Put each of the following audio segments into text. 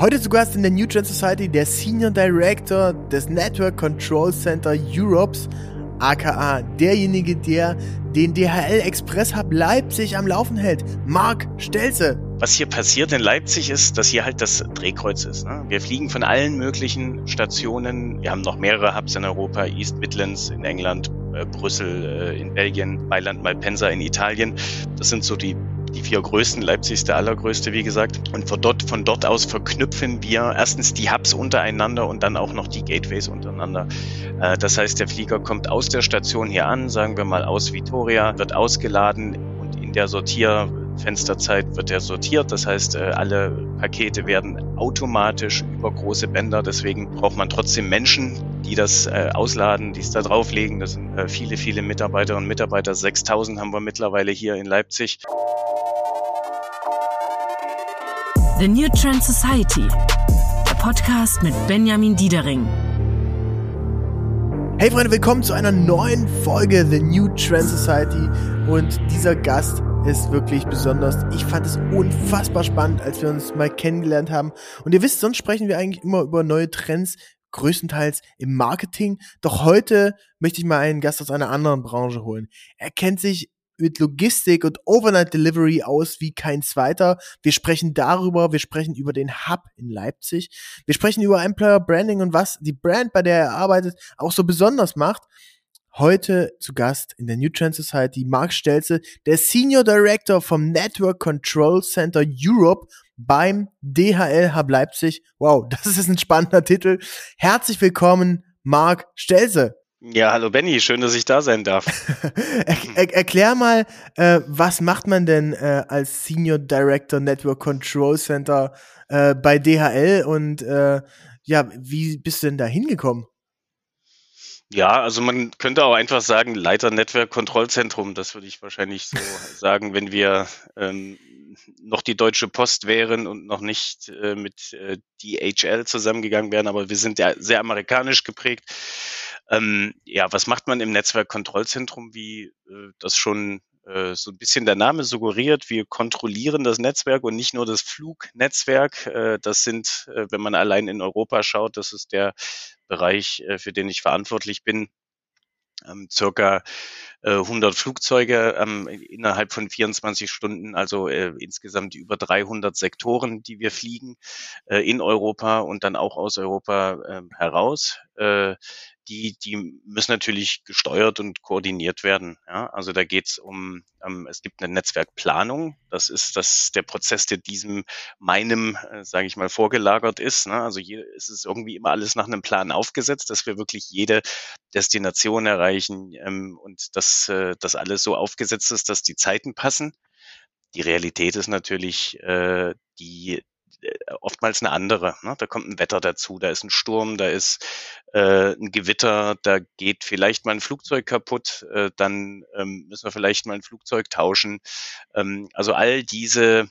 Heute zu Gast in der New Gen Society der Senior Director des Network Control Center Europes, aka derjenige, der den DHL Express Hub Leipzig am Laufen hält, Marc Stelze. Was hier passiert in Leipzig ist, dass hier halt das Drehkreuz ist. Ne? Wir fliegen von allen möglichen Stationen. Wir haben noch mehrere Hubs in Europa, East Midlands in England, äh, Brüssel äh, in Belgien, Mailand, Malpensa in Italien. Das sind so die die vier größten. Leipzig ist der allergrößte, wie gesagt. Und von dort, von dort aus verknüpfen wir erstens die Hubs untereinander und dann auch noch die Gateways untereinander. Äh, das heißt, der Flieger kommt aus der Station hier an, sagen wir mal aus Vitoria, wird ausgeladen und in der Sortier Fensterzeit wird er sortiert. Das heißt, äh, alle Pakete werden automatisch über große Bänder. Deswegen braucht man trotzdem Menschen, die das äh, ausladen, die es da drauflegen. Das sind viele, viele Mitarbeiterinnen und Mitarbeiter. 6000 haben wir mittlerweile hier in Leipzig. The New Trend Society, der Podcast mit Benjamin Diedering. Hey Freunde, willkommen zu einer neuen Folge The New Trend Society und dieser Gast ist wirklich besonders. Ich fand es unfassbar spannend, als wir uns mal kennengelernt haben. Und ihr wisst, sonst sprechen wir eigentlich immer über neue Trends, größtenteils im Marketing. Doch heute möchte ich mal einen Gast aus einer anderen Branche holen. Er kennt sich mit Logistik und Overnight Delivery aus wie kein zweiter. Wir sprechen darüber, wir sprechen über den Hub in Leipzig. Wir sprechen über Employer Branding und was die Brand, bei der er arbeitet, auch so besonders macht. Heute zu Gast in der New Trend Society Marc Stelze, der Senior Director vom Network Control Center Europe beim DHL Hub Leipzig. Wow, das ist ein spannender Titel. Herzlich willkommen, Marc Stelze. Ja, hallo Benny, schön, dass ich da sein darf. er, er, erklär mal, äh, was macht man denn äh, als Senior Director Network Control Center äh, bei DHL und äh, ja, wie bist du denn da hingekommen? Ja, also man könnte auch einfach sagen, Leiter Netzwerk Kontrollzentrum, das würde ich wahrscheinlich so sagen, wenn wir ähm, noch die Deutsche Post wären und noch nicht äh, mit äh, DHL zusammengegangen wären, aber wir sind ja sehr amerikanisch geprägt. Ähm, ja, was macht man im Netzwerkkontrollzentrum, wie äh, das schon äh, so ein bisschen der Name suggeriert? Wir kontrollieren das Netzwerk und nicht nur das Flugnetzwerk. Äh, das sind, äh, wenn man allein in Europa schaut, das ist der Bereich, für den ich verantwortlich bin, ähm, circa äh, 100 Flugzeuge ähm, innerhalb von 24 Stunden, also äh, insgesamt über 300 Sektoren, die wir fliegen äh, in Europa und dann auch aus Europa äh, heraus. Die, die müssen natürlich gesteuert und koordiniert werden. Ja? Also da geht es um, um, es gibt eine Netzwerkplanung. Das ist das der Prozess, der diesem meinem, äh, sage ich mal, vorgelagert ist. Ne? Also ist es irgendwie immer alles nach einem Plan aufgesetzt, dass wir wirklich jede Destination erreichen ähm, und dass äh, das alles so aufgesetzt ist, dass die Zeiten passen. Die Realität ist natürlich äh, die oftmals eine andere. Ne? Da kommt ein Wetter dazu, da ist ein Sturm, da ist äh, ein Gewitter, da geht vielleicht mal ein Flugzeug kaputt, äh, dann ähm, müssen wir vielleicht mal ein Flugzeug tauschen. Ähm, also all diese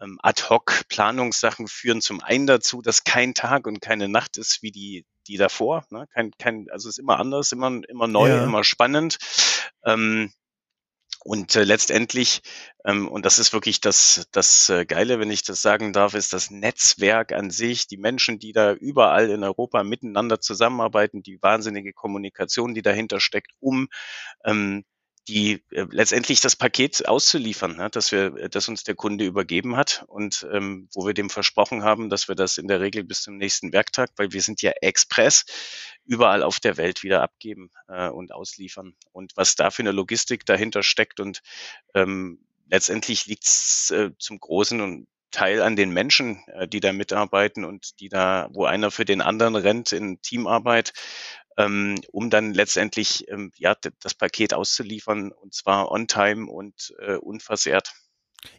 ähm, Ad-Hoc-Planungssachen führen zum einen dazu, dass kein Tag und keine Nacht ist wie die, die davor. Ne? Kein, kein, also es ist immer anders, immer, immer neu, ja. immer spannend. Ähm, und äh, letztendlich, ähm, und das ist wirklich das, das äh, Geile, wenn ich das sagen darf, ist das Netzwerk an sich, die Menschen, die da überall in Europa miteinander zusammenarbeiten, die wahnsinnige Kommunikation, die dahinter steckt, um ähm, die äh, letztendlich das Paket auszuliefern, ne, dass wir, äh, das uns der Kunde übergeben hat und ähm, wo wir dem versprochen haben, dass wir das in der Regel bis zum nächsten Werktag, weil wir sind ja Express, überall auf der Welt wieder abgeben äh, und ausliefern. Und was da für eine Logistik dahinter steckt und ähm, letztendlich liegt es äh, zum großen und Teil an den Menschen, äh, die da mitarbeiten und die da, wo einer für den anderen rennt in Teamarbeit ähm, um dann letztendlich ähm, ja, das Paket auszuliefern und zwar on time und äh, unversehrt.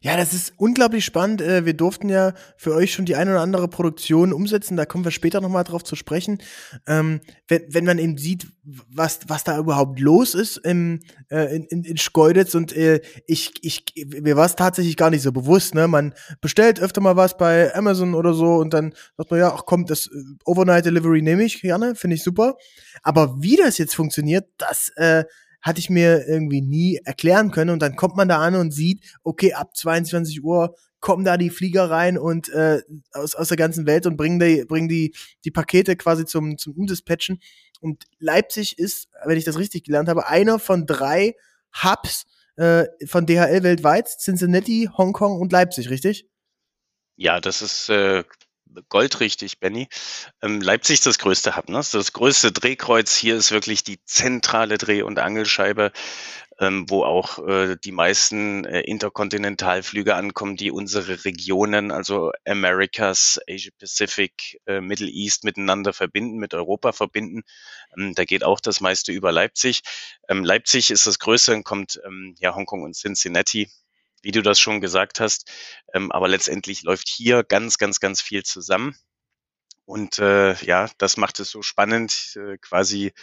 Ja, das ist unglaublich spannend. Äh, wir durften ja für euch schon die eine oder andere Produktion umsetzen. Da kommen wir später nochmal drauf zu sprechen. Ähm, wenn, wenn man eben sieht, was, was da überhaupt los ist im, äh, in, in, Schkeuditz und äh, ich, ich, mir war es tatsächlich gar nicht so bewusst. Ne? Man bestellt öfter mal was bei Amazon oder so und dann sagt man, ja, ach komm, das äh, Overnight Delivery nehme ich gerne, finde ich super. Aber wie das jetzt funktioniert, das äh, hatte ich mir irgendwie nie erklären können. Und dann kommt man da an und sieht, okay, ab 22 Uhr kommen da die Flieger rein und äh, aus, aus der ganzen Welt und bringen die, bringen die, die Pakete quasi zum, zum Umdispatchen. Und Leipzig ist, wenn ich das richtig gelernt habe, einer von drei Hubs äh, von DHL weltweit. Cincinnati, Hongkong und Leipzig, richtig? Ja, das ist äh, goldrichtig, Benny. Ähm, Leipzig ist das größte Hub, ne? Das größte Drehkreuz. Hier ist wirklich die zentrale Dreh- und Angelscheibe ähm, wo auch äh, die meisten äh, Interkontinentalflüge ankommen, die unsere Regionen, also Americas, Asia Pacific, äh, Middle East miteinander verbinden, mit Europa verbinden. Ähm, da geht auch das meiste über Leipzig. Ähm, Leipzig ist das Größte, dann kommt ähm, ja Hongkong und Cincinnati wie du das schon gesagt hast. Ähm, aber letztendlich läuft hier ganz, ganz, ganz viel zusammen. Und äh, ja, das macht es so spannend, äh, quasi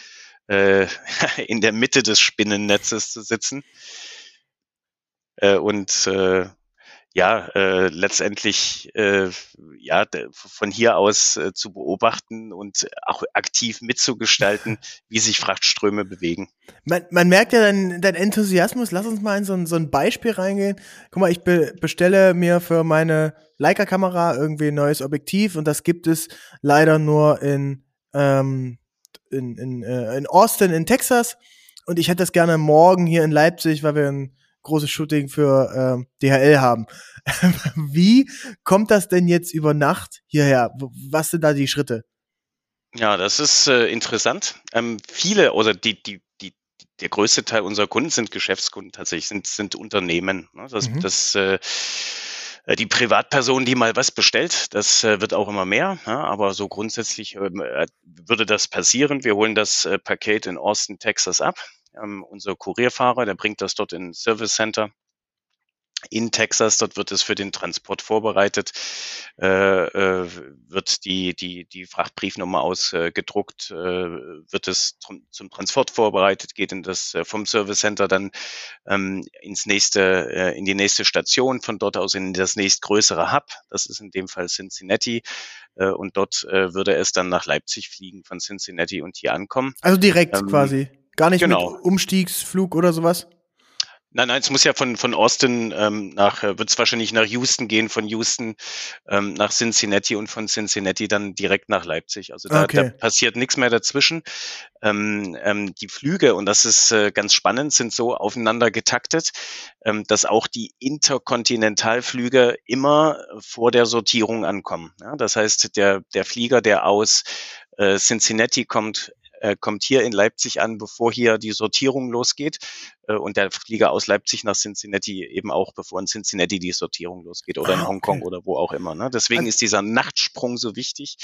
äh, in der Mitte des Spinnennetzes zu sitzen. Äh, und äh, ja, äh, letztendlich äh, ja von hier aus äh, zu beobachten und auch aktiv mitzugestalten, wie sich Frachtströme bewegen. Man, man merkt ja dein, dein Enthusiasmus. Lass uns mal in so ein, so ein Beispiel reingehen. Guck mal, ich be bestelle mir für meine Leica-Kamera irgendwie ein neues Objektiv und das gibt es leider nur in ähm, in, in, äh, in Austin in Texas und ich hätte das gerne morgen hier in Leipzig, weil wir ein großes Shooting für äh, DHL haben. Wie kommt das denn jetzt über Nacht hierher? Was sind da die Schritte? Ja, das ist äh, interessant. Ähm, viele oder die, die, die, der größte Teil unserer Kunden sind Geschäftskunden tatsächlich, sind, sind Unternehmen. Ne? Das, mhm. das äh, äh, die Privatperson, die mal was bestellt, das äh, wird auch immer mehr, ja, aber so grundsätzlich ähm, äh, würde das passieren. Wir holen das Paket in Austin, Texas ab. Ähm, unser Kurierfahrer, der bringt das dort in Service Center in Texas. Dort wird es für den Transport vorbereitet, äh, äh, wird die, die, die Frachtbriefnummer ausgedruckt, äh, wird es zum, Transport vorbereitet, geht in das äh, vom Service Center dann ähm, ins nächste, äh, in die nächste Station, von dort aus in das nächstgrößere Hub. Das ist in dem Fall Cincinnati. Äh, und dort würde es dann nach Leipzig fliegen von Cincinnati und hier ankommen. Also direkt ähm, quasi. Gar nicht genau. mit Umstiegsflug oder sowas? Nein, nein, es muss ja von, von Austin ähm, nach, äh, wird es wahrscheinlich nach Houston gehen, von Houston ähm, nach Cincinnati und von Cincinnati dann direkt nach Leipzig. Also da, okay. da passiert nichts mehr dazwischen. Ähm, ähm, die Flüge, und das ist äh, ganz spannend, sind so aufeinander getaktet, ähm, dass auch die Interkontinentalflüge immer vor der Sortierung ankommen. Ja, das heißt, der, der Flieger, der aus äh, Cincinnati kommt, äh, kommt hier in Leipzig an, bevor hier die Sortierung losgeht. Äh, und der Flieger aus Leipzig nach Cincinnati eben auch, bevor in Cincinnati die Sortierung losgeht oder ah, in Hongkong okay. oder wo auch immer. Ne? Deswegen also, ist dieser Nachtsprung so wichtig,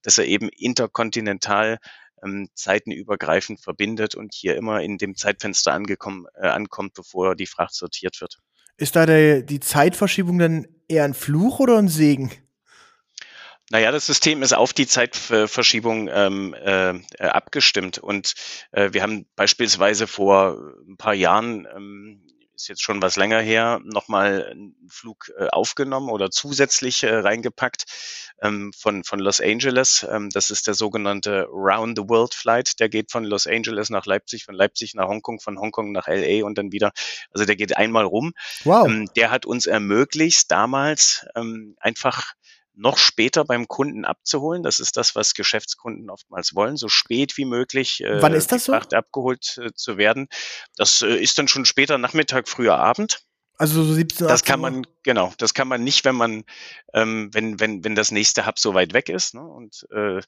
dass er eben interkontinental ähm, zeitenübergreifend verbindet und hier immer in dem Zeitfenster angekommen, äh, ankommt, bevor die Fracht sortiert wird. Ist da der, die Zeitverschiebung dann eher ein Fluch oder ein Segen? Naja, das System ist auf die Zeitverschiebung ähm, äh, abgestimmt. Und äh, wir haben beispielsweise vor ein paar Jahren, ähm, ist jetzt schon was länger her, nochmal einen Flug äh, aufgenommen oder zusätzlich äh, reingepackt ähm, von, von Los Angeles. Ähm, das ist der sogenannte Round the World Flight. Der geht von Los Angeles nach Leipzig, von Leipzig nach Hongkong, von Hongkong nach LA und dann wieder. Also der geht einmal rum. Wow. Ähm, der hat uns ermöglicht, damals ähm, einfach noch später beim Kunden abzuholen. Das ist das, was Geschäftskunden oftmals wollen, so spät wie möglich äh, Wann ist das so? abgeholt äh, zu werden. Das äh, ist dann schon später Nachmittag, früher Abend. Also so 17, 18 Das kann man, genau, das kann man nicht, wenn man, ähm, wenn, wenn, wenn das nächste Hub so weit weg ist. Ne? Und äh,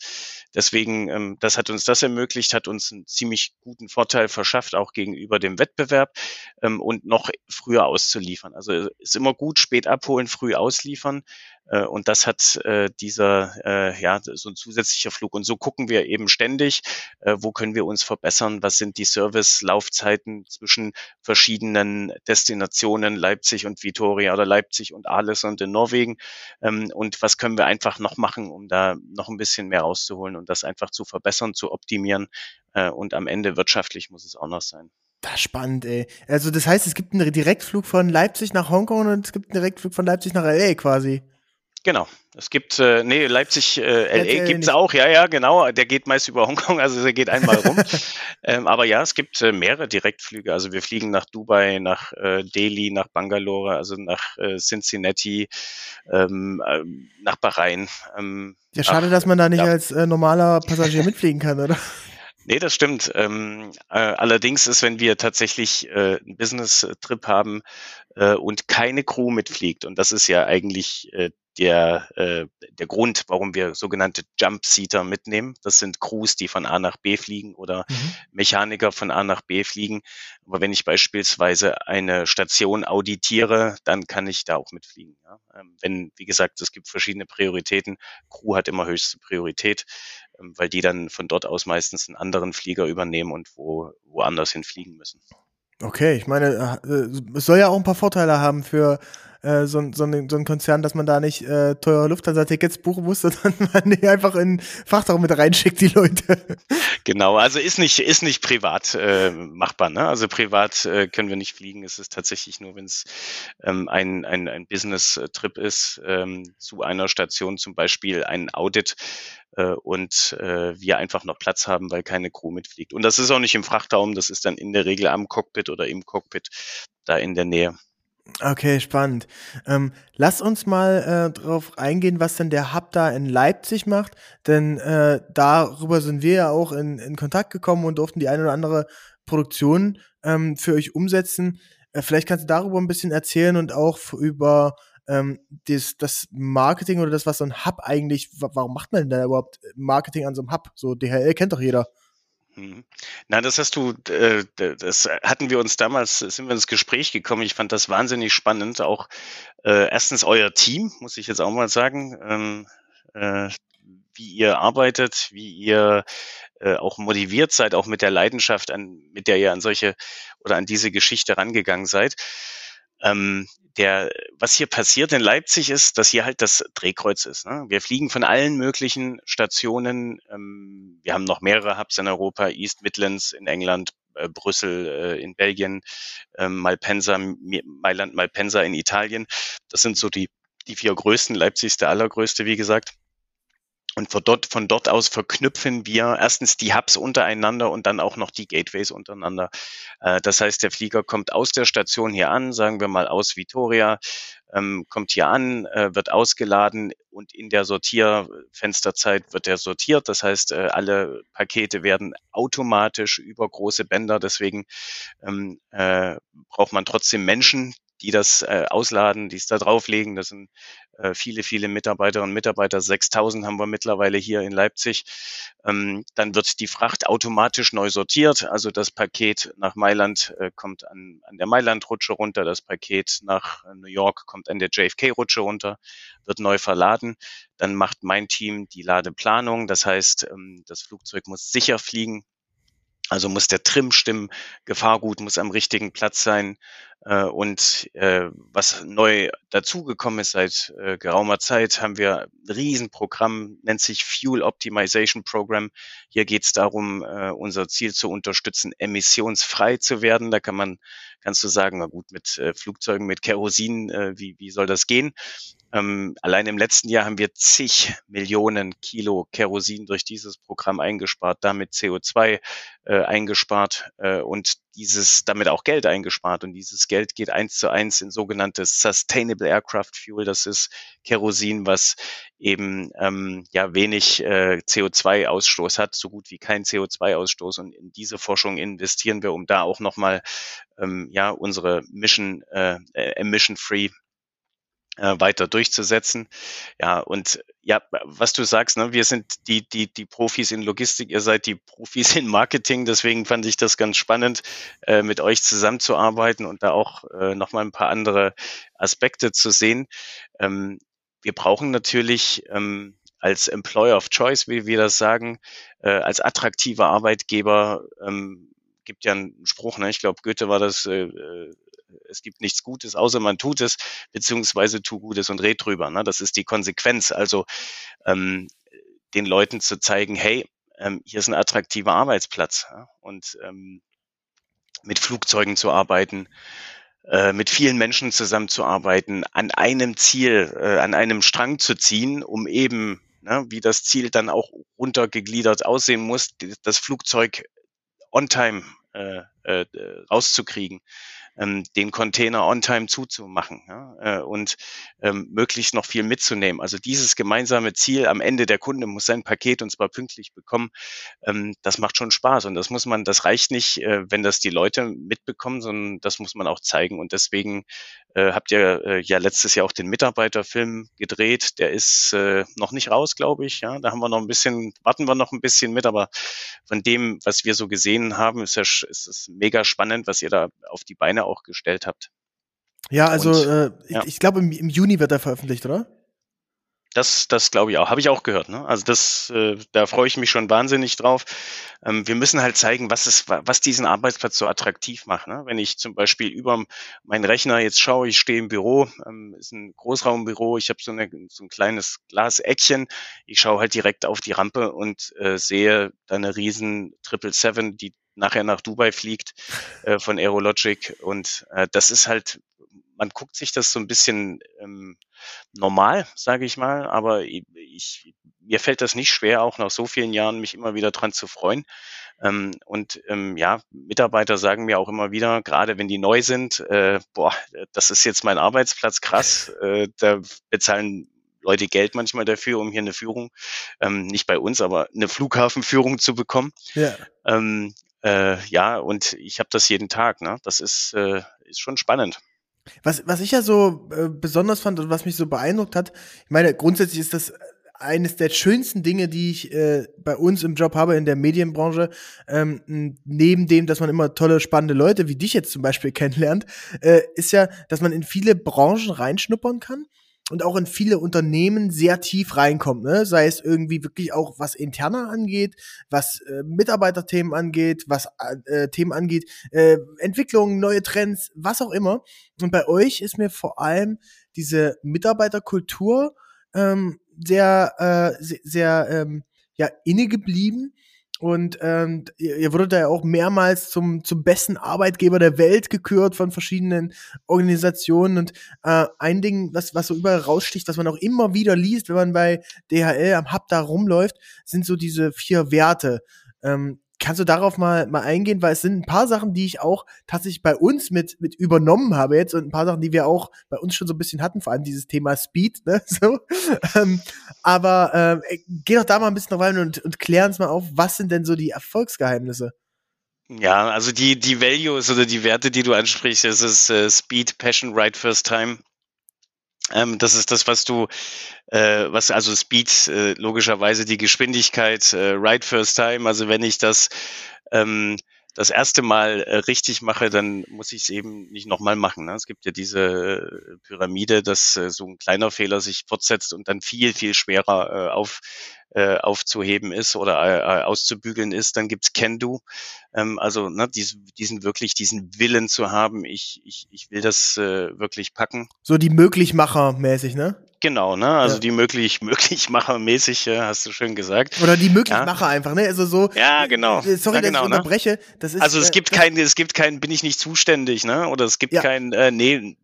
deswegen, ähm, das hat uns das ermöglicht, hat uns einen ziemlich guten Vorteil verschafft, auch gegenüber dem Wettbewerb ähm, und noch früher auszuliefern. Also ist immer gut, spät abholen, früh ausliefern. Äh, und das hat äh, dieser, äh, ja, so ein zusätzlicher Flug. Und so gucken wir eben ständig, äh, wo können wir uns verbessern, was sind die Service-Laufzeiten zwischen verschiedenen Destinationen, Leipzig und Vitoria oder Leipzig und und in Norwegen. Ähm, und was können wir einfach noch machen, um da noch ein bisschen mehr rauszuholen und das einfach zu verbessern, zu optimieren. Äh, und am Ende wirtschaftlich muss es auch noch sein. Das ist spannend, ey. Also das heißt, es gibt einen Direktflug von Leipzig nach Hongkong und es gibt einen Direktflug von Leipzig nach LA quasi. Genau. Es gibt, äh, nee, Leipzig, äh, LA gibt es auch, ja, ja, genau. Der geht meist über Hongkong, also der geht einmal rum. ähm, aber ja, es gibt äh, mehrere Direktflüge. Also wir fliegen nach Dubai, nach äh, Delhi, nach Bangalore, also nach äh, Cincinnati, ähm, äh, nach Bahrain. Ähm, ja, schade, nach, dass man da nicht ja. als äh, normaler Passagier mitfliegen kann, oder? Nee, das stimmt. Ähm, äh, allerdings ist, wenn wir tatsächlich äh, einen Business-Trip haben äh, und keine Crew mitfliegt, und das ist ja eigentlich äh, der, äh, der Grund, warum wir sogenannte Jump-Seater mitnehmen. Das sind Crews, die von A nach B fliegen oder mhm. Mechaniker von A nach B fliegen. Aber wenn ich beispielsweise eine Station auditiere, dann kann ich da auch mitfliegen. Ja? Ähm, wenn, wie gesagt, es gibt verschiedene Prioritäten. Crew hat immer höchste Priorität, ähm, weil die dann von dort aus meistens einen anderen Flieger übernehmen und wo, woanders hinfliegen müssen. Okay, ich meine, äh, es soll ja auch ein paar Vorteile haben für äh, so, so, ein, so ein Konzern, dass man da nicht äh, teure Lufthansa-Tickets buchen muss, sondern man die einfach in Frachtraum mit reinschickt, die Leute. Genau, also ist nicht, ist nicht privat äh, machbar. Ne? Also privat äh, können wir nicht fliegen. Es ist tatsächlich nur, wenn es ähm, ein, ein, ein Business-Trip ist, ähm, zu einer Station zum Beispiel ein Audit äh, und äh, wir einfach noch Platz haben, weil keine Crew mitfliegt. Und das ist auch nicht im Frachtraum, das ist dann in der Regel am Cockpit oder im Cockpit da in der Nähe. Okay, spannend. Ähm, lass uns mal äh, darauf eingehen, was denn der Hub da in Leipzig macht, denn äh, darüber sind wir ja auch in, in Kontakt gekommen und durften die eine oder andere Produktion ähm, für euch umsetzen. Äh, vielleicht kannst du darüber ein bisschen erzählen und auch über ähm, das, das Marketing oder das, was so ein Hub eigentlich, warum macht man denn da überhaupt Marketing an so einem Hub? So DHL kennt doch jeder. Mhm. Na, das hast du, äh, das hatten wir uns damals, sind wir ins Gespräch gekommen. Ich fand das wahnsinnig spannend. Auch äh, erstens euer Team, muss ich jetzt auch mal sagen, ähm, äh, wie ihr arbeitet, wie ihr äh, auch motiviert seid, auch mit der Leidenschaft, an, mit der ihr an solche oder an diese Geschichte rangegangen seid. Ähm, der, was hier passiert in Leipzig ist, dass hier halt das Drehkreuz ist. Ne? Wir fliegen von allen möglichen Stationen. Ähm, wir haben noch mehrere Hubs in Europa, East Midlands in England, äh, Brüssel äh, in Belgien, äh, Malpensa, Mailand, Malpensa in Italien. Das sind so die, die vier größten. Leipzig ist der allergrößte, wie gesagt. Und von dort, von dort aus verknüpfen wir erstens die Hubs untereinander und dann auch noch die Gateways untereinander. Äh, das heißt, der Flieger kommt aus der Station hier an, sagen wir mal aus Vitoria, ähm, kommt hier an, äh, wird ausgeladen und in der Sortierfensterzeit wird er sortiert. Das heißt, äh, alle Pakete werden automatisch über große Bänder. Deswegen ähm, braucht man trotzdem Menschen, die das ausladen, die es da drauflegen. Das sind viele, viele Mitarbeiterinnen und Mitarbeiter. 6000 haben wir mittlerweile hier in Leipzig. Ähm, dann wird die Fracht automatisch neu sortiert. Also das Paket nach Mailand äh, kommt an, an der Mailand-Rutsche runter. Das Paket nach New York kommt an der JFK-Rutsche runter, wird neu verladen. Dann macht mein Team die Ladeplanung. Das heißt, ähm, das Flugzeug muss sicher fliegen. Also muss der Trim stimmen, Gefahrgut muss am richtigen Platz sein. Äh, und äh, was neu dazugekommen ist seit äh, geraumer Zeit, haben wir ein Riesenprogramm, nennt sich Fuel Optimization Program. Hier geht es darum, äh, unser Ziel zu unterstützen, emissionsfrei zu werden. Da kann man, kannst du sagen, na gut, mit äh, Flugzeugen, mit Kerosin, äh, wie, wie soll das gehen? Ähm, allein im letzten Jahr haben wir zig Millionen Kilo Kerosin durch dieses Programm eingespart, damit CO2 äh, eingespart äh, und dieses damit auch Geld eingespart. Und dieses Geld geht eins zu eins in sogenanntes Sustainable Aircraft Fuel. Das ist Kerosin, was eben ähm, ja wenig äh, CO2-Ausstoß hat, so gut wie kein CO2-Ausstoß. Und in diese Forschung investieren wir, um da auch nochmal ähm, ja unsere Mission äh, Emission Free äh, weiter durchzusetzen. Ja, und ja, was du sagst, ne, wir sind die, die, die Profis in Logistik, ihr seid die Profis in Marketing, deswegen fand ich das ganz spannend, äh, mit euch zusammenzuarbeiten und da auch äh, nochmal ein paar andere Aspekte zu sehen. Ähm, wir brauchen natürlich ähm, als Employer of Choice, wie wir das sagen, äh, als attraktiver Arbeitgeber, ähm, gibt ja einen Spruch, ne? ich glaube, Goethe war das, äh, äh es gibt nichts Gutes, außer man tut es, beziehungsweise tu Gutes und red drüber. Ne? Das ist die Konsequenz. Also ähm, den Leuten zu zeigen, hey, ähm, hier ist ein attraktiver Arbeitsplatz ja? und ähm, mit Flugzeugen zu arbeiten, äh, mit vielen Menschen zusammenzuarbeiten, an einem Ziel, äh, an einem Strang zu ziehen, um eben, ne, wie das Ziel dann auch runtergegliedert aussehen muss, das Flugzeug on time äh, äh, rauszukriegen ähm, den Container on time zuzumachen ja, äh, und ähm, möglichst noch viel mitzunehmen. Also dieses gemeinsame Ziel am Ende, der Kunde muss sein Paket und zwar pünktlich bekommen, ähm, das macht schon Spaß. Und das muss man, das reicht nicht, äh, wenn das die Leute mitbekommen, sondern das muss man auch zeigen. Und deswegen äh, habt ihr äh, ja letztes Jahr auch den Mitarbeiterfilm gedreht, der ist äh, noch nicht raus, glaube ich, ja, da haben wir noch ein bisschen, warten wir noch ein bisschen mit, aber von dem, was wir so gesehen haben, ist, ja, ist es mega spannend, was ihr da auf die Beine auch gestellt habt. Ja, also Und, äh, ja. ich, ich glaube, im, im Juni wird er veröffentlicht, oder? Das, das glaube ich auch. Habe ich auch gehört. Ne? Also das, äh, da freue ich mich schon wahnsinnig drauf. Ähm, wir müssen halt zeigen, was es, was diesen Arbeitsplatz so attraktiv macht. Ne? Wenn ich zum Beispiel über meinen Rechner jetzt schaue, ich stehe im Büro, ähm, ist ein Großraumbüro, ich habe so, eine, so ein kleines Glaseckchen, ich schaue halt direkt auf die Rampe und äh, sehe da eine riesen Triple Seven, die nachher nach Dubai fliegt äh, von Aerologic. Und äh, das ist halt man guckt sich das so ein bisschen ähm, normal, sage ich mal, aber ich, mir fällt das nicht schwer, auch nach so vielen Jahren mich immer wieder dran zu freuen. Ähm, und ähm, ja, Mitarbeiter sagen mir auch immer wieder, gerade wenn die neu sind, äh, boah, das ist jetzt mein Arbeitsplatz, krass, äh, da bezahlen Leute Geld manchmal dafür, um hier eine Führung, ähm, nicht bei uns, aber eine Flughafenführung zu bekommen. Ja. Ähm, äh, ja, und ich habe das jeden Tag. Ne? Das ist, äh, ist schon spannend. Was, was ich ja so äh, besonders fand und was mich so beeindruckt hat, ich meine, grundsätzlich ist das eines der schönsten Dinge, die ich äh, bei uns im Job habe in der Medienbranche, ähm, neben dem, dass man immer tolle, spannende Leute wie dich jetzt zum Beispiel kennenlernt, äh, ist ja, dass man in viele Branchen reinschnuppern kann und auch in viele Unternehmen sehr tief reinkommt, ne? sei es irgendwie wirklich auch was interner angeht, was äh, Mitarbeiterthemen angeht, was äh, Themen angeht, äh, Entwicklungen, neue Trends, was auch immer. Und bei euch ist mir vor allem diese Mitarbeiterkultur ähm, sehr, äh, sehr, sehr ähm, ja, inne geblieben und ähm, ihr wurdet da ja auch mehrmals zum, zum besten Arbeitgeber der Welt gekürt von verschiedenen Organisationen. Und äh, ein Ding, was, was so überall raussticht, was man auch immer wieder liest, wenn man bei DHL am Hub da rumläuft, sind so diese vier Werte. Ähm, Kannst du darauf mal, mal eingehen? Weil es sind ein paar Sachen, die ich auch tatsächlich bei uns mit, mit übernommen habe jetzt und ein paar Sachen, die wir auch bei uns schon so ein bisschen hatten, vor allem dieses Thema Speed, ne? So. Ähm, aber ähm, geh doch da mal ein bisschen drauf ein und, und klär uns mal auf, was sind denn so die Erfolgsgeheimnisse? Ja, also die, die Values oder die Werte, die du ansprichst, das ist äh, Speed, Passion, Right First Time. Ähm, das ist das, was du, äh, was also Speed, äh, logischerweise die Geschwindigkeit, äh, Right First Time. Also wenn ich das ähm, das erste Mal äh, richtig mache, dann muss ich es eben nicht nochmal machen. Ne? Es gibt ja diese äh, Pyramide, dass äh, so ein kleiner Fehler sich fortsetzt und dann viel, viel schwerer äh, auf, äh, aufzuheben ist oder äh, auszubügeln ist. Dann gibt's Can-Do. Ähm, also ne, diesen, diesen wirklich diesen Willen zu haben, ich, ich, ich will das äh, wirklich packen. So die Möglichmacher mäßig, ne? Genau, ne? Also ja. die möglich, möglichmachermäßig, äh, hast du schön gesagt. Oder die Möglichmacher ja. einfach, ne? Also so. Ja, genau. Äh, sorry, ja, genau, dass ich ne? unterbreche. Ne? Das ist, also es äh, gibt kein, es gibt kein, bin ich nicht zuständig, ne? Oder es gibt ja. kein, äh, nee,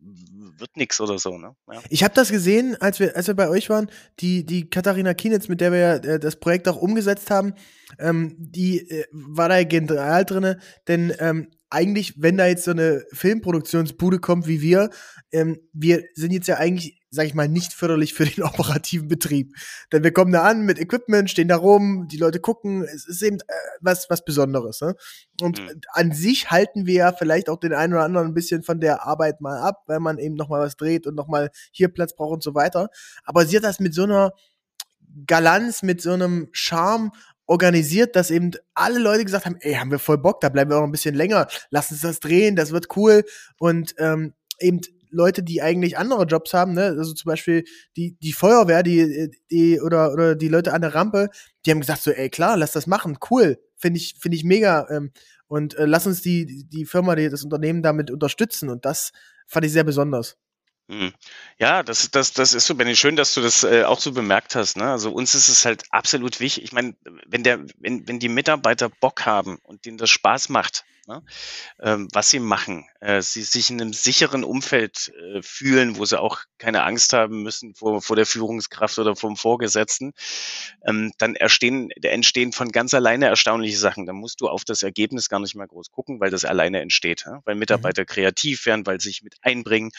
wird nix oder so, ne? Ja. Ich habe das gesehen, als wir, als wir bei euch waren, die, die Katharina Kienitz, mit der wir ja äh, das Projekt auch umgesetzt haben, ähm, die äh, war da genial drinne, denn ähm, eigentlich, wenn da jetzt so eine Filmproduktionsbude kommt wie wir, ähm, wir sind jetzt ja eigentlich sag ich mal, nicht förderlich für den operativen Betrieb. Denn wir kommen da an mit Equipment, stehen da rum, die Leute gucken, es ist eben äh, was, was Besonderes. Ne? Und mhm. an sich halten wir ja vielleicht auch den einen oder anderen ein bisschen von der Arbeit mal ab, weil man eben noch mal was dreht und noch mal hier Platz braucht und so weiter. Aber sie hat das mit so einer Galanz, mit so einem Charme organisiert, dass eben alle Leute gesagt haben, ey, haben wir voll Bock, da bleiben wir auch ein bisschen länger, lass uns das drehen, das wird cool. Und ähm, eben Leute, die eigentlich andere Jobs haben, ne? Also zum Beispiel die, die Feuerwehr, die, die, oder, oder die Leute an der Rampe, die haben gesagt so, ey, klar, lass das machen, cool, finde ich, finde ich mega, ähm, und äh, lass uns die, die Firma, die, das Unternehmen damit unterstützen und das fand ich sehr besonders. Hm. Ja, das, das, das ist so, Benny, schön, dass du das äh, auch so bemerkt hast. Ne? Also uns ist es halt absolut wichtig. Ich meine, wenn der, wenn, wenn die Mitarbeiter Bock haben und denen das Spaß macht, ne? ähm, was sie machen, äh, sie sich in einem sicheren Umfeld äh, fühlen, wo sie auch keine Angst haben müssen vor, vor der Führungskraft oder vom Vorgesetzten, ähm, dann entstehen, entstehen von ganz alleine erstaunliche Sachen. Da musst du auf das Ergebnis gar nicht mehr groß gucken, weil das alleine entsteht, ja? weil mhm. Mitarbeiter mhm. kreativ werden, weil sie sich mit einbringen.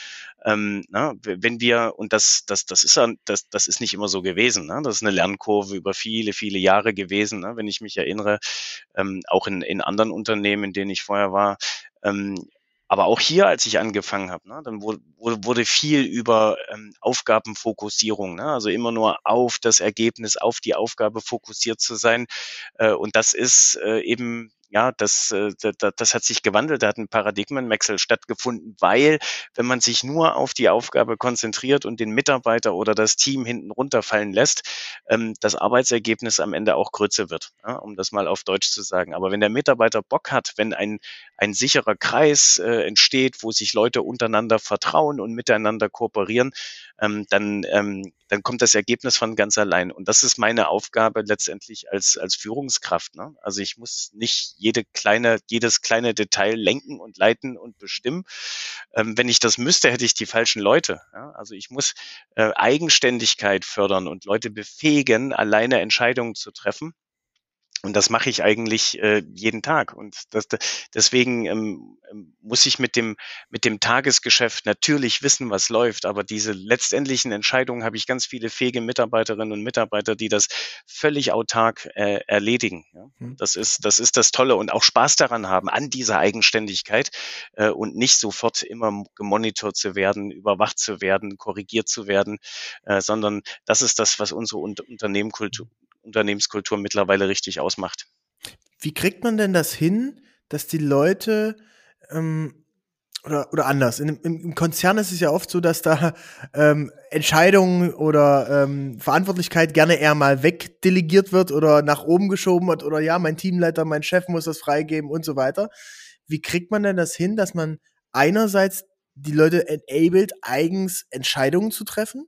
Ähm, na, wenn wir, und das, das, das ist das, das ist nicht immer so gewesen. Ne? Das ist eine Lernkurve über viele, viele Jahre gewesen, ne? wenn ich mich erinnere, ähm, auch in, in anderen Unternehmen, in denen ich vorher war. Ähm, aber auch hier, als ich angefangen habe, ne, dann wurde, wurde viel über ähm, Aufgabenfokussierung, ne, also immer nur auf das Ergebnis, auf die Aufgabe fokussiert zu sein. Äh, und das ist äh, eben ja, das, äh, das, das hat sich gewandelt, da hat ein Paradigmenwechsel stattgefunden, weil wenn man sich nur auf die Aufgabe konzentriert und den Mitarbeiter oder das Team hinten runterfallen lässt, ähm, das Arbeitsergebnis am Ende auch Grütze wird, um das mal auf Deutsch zu sagen. Aber wenn der Mitarbeiter Bock hat, wenn ein, ein sicherer Kreis äh, entsteht, wo sich Leute untereinander vertrauen und miteinander kooperieren, ähm, dann, ähm, dann kommt das Ergebnis von ganz allein. Und das ist meine Aufgabe letztendlich als, als Führungskraft. Ne? Also ich muss nicht jede kleine, jedes kleine Detail lenken und leiten und bestimmen. Ähm, wenn ich das müsste, hätte ich die falschen Leute. Ja? Also ich muss äh, Eigenständigkeit fördern und Leute befähigen, alleine Entscheidungen zu treffen. Und das mache ich eigentlich äh, jeden Tag. Und das, deswegen ähm, ähm, muss ich mit dem, mit dem Tagesgeschäft natürlich wissen, was läuft. Aber diese letztendlichen Entscheidungen habe ich ganz viele fähige Mitarbeiterinnen und Mitarbeiter, die das völlig autark äh, erledigen. Ja? Hm. Das, ist, das ist das Tolle und auch Spaß daran haben, an dieser Eigenständigkeit äh, und nicht sofort immer gemonitort zu werden, überwacht zu werden, korrigiert zu werden, äh, sondern das ist das, was unsere Unternehmenskultur, Unternehmenskultur mittlerweile richtig ausmacht. Wie kriegt man denn das hin, dass die Leute ähm, oder, oder anders. In, im, Im Konzern ist es ja oft so, dass da ähm, Entscheidungen oder ähm, Verantwortlichkeit gerne eher mal wegdelegiert wird oder nach oben geschoben wird oder ja, mein Teamleiter, mein Chef muss das freigeben und so weiter. Wie kriegt man denn das hin, dass man einerseits die Leute enabled, eigens Entscheidungen zu treffen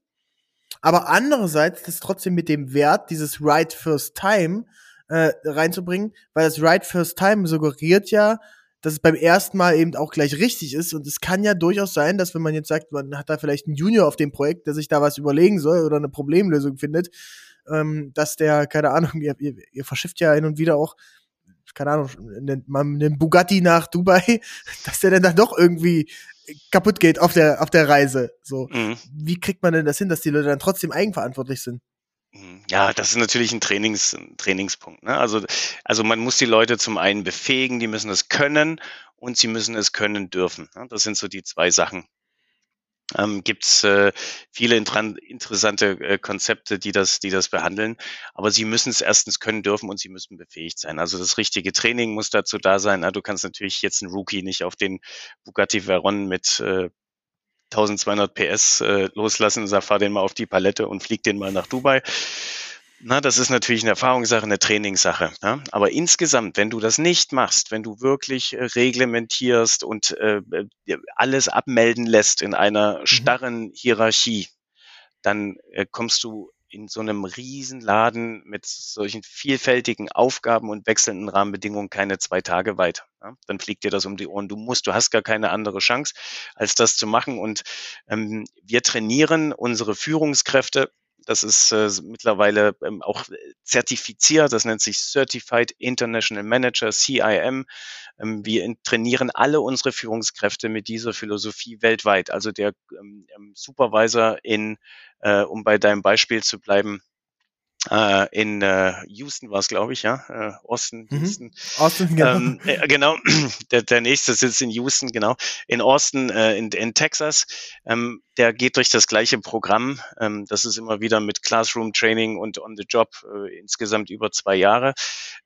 aber andererseits das trotzdem mit dem Wert dieses Right First Time äh, reinzubringen, weil das Right First Time suggeriert ja, dass es beim ersten Mal eben auch gleich richtig ist. Und es kann ja durchaus sein, dass wenn man jetzt sagt, man hat da vielleicht einen Junior auf dem Projekt, der sich da was überlegen soll oder eine Problemlösung findet, ähm, dass der, keine Ahnung, ihr, ihr, ihr verschifft ja hin und wieder auch keine Ahnung, einen Bugatti nach Dubai, dass der dann, dann doch irgendwie kaputt geht auf der, auf der Reise. So. Mhm. Wie kriegt man denn das hin, dass die Leute dann trotzdem eigenverantwortlich sind? Mhm. Ja, das ist natürlich ein, Trainings, ein Trainingspunkt. Ne? Also, also man muss die Leute zum einen befähigen, die müssen es können und sie müssen es können dürfen. Ne? Das sind so die zwei Sachen, ähm, gibt es äh, viele interessante äh, Konzepte, die das, die das behandeln. Aber sie müssen es erstens können dürfen und sie müssen befähigt sein. Also das richtige Training muss dazu da sein. Na, du kannst natürlich jetzt einen Rookie nicht auf den Bugatti Veyron mit äh, 1200 PS äh, loslassen, sag, fahr den mal auf die Palette und flieg den mal nach Dubai. Na, das ist natürlich eine Erfahrungssache, eine Trainingssache. Ja? Aber insgesamt, wenn du das nicht machst, wenn du wirklich äh, reglementierst und äh, alles abmelden lässt in einer mhm. starren Hierarchie, dann äh, kommst du in so einem Riesenladen mit solchen vielfältigen Aufgaben und wechselnden Rahmenbedingungen keine zwei Tage weiter. Ja? Dann fliegt dir das um die Ohren. Du musst, du hast gar keine andere Chance, als das zu machen. Und ähm, wir trainieren unsere Führungskräfte das ist äh, mittlerweile ähm, auch zertifiziert. Das nennt sich Certified International Manager, CIM. Ähm, wir trainieren alle unsere Führungskräfte mit dieser Philosophie weltweit. Also der ähm, ähm Supervisor in, äh, um bei deinem Beispiel zu bleiben, äh, in äh, Houston war es, glaube ich, ja, äh, Austin, mhm. Houston. Austin, genau. Ähm, äh, genau, der, der nächste sitzt in Houston, genau, in Austin, äh, in, in Texas. Ähm, der geht durch das gleiche Programm. Ähm, das ist immer wieder mit Classroom Training und on the Job äh, insgesamt über zwei Jahre.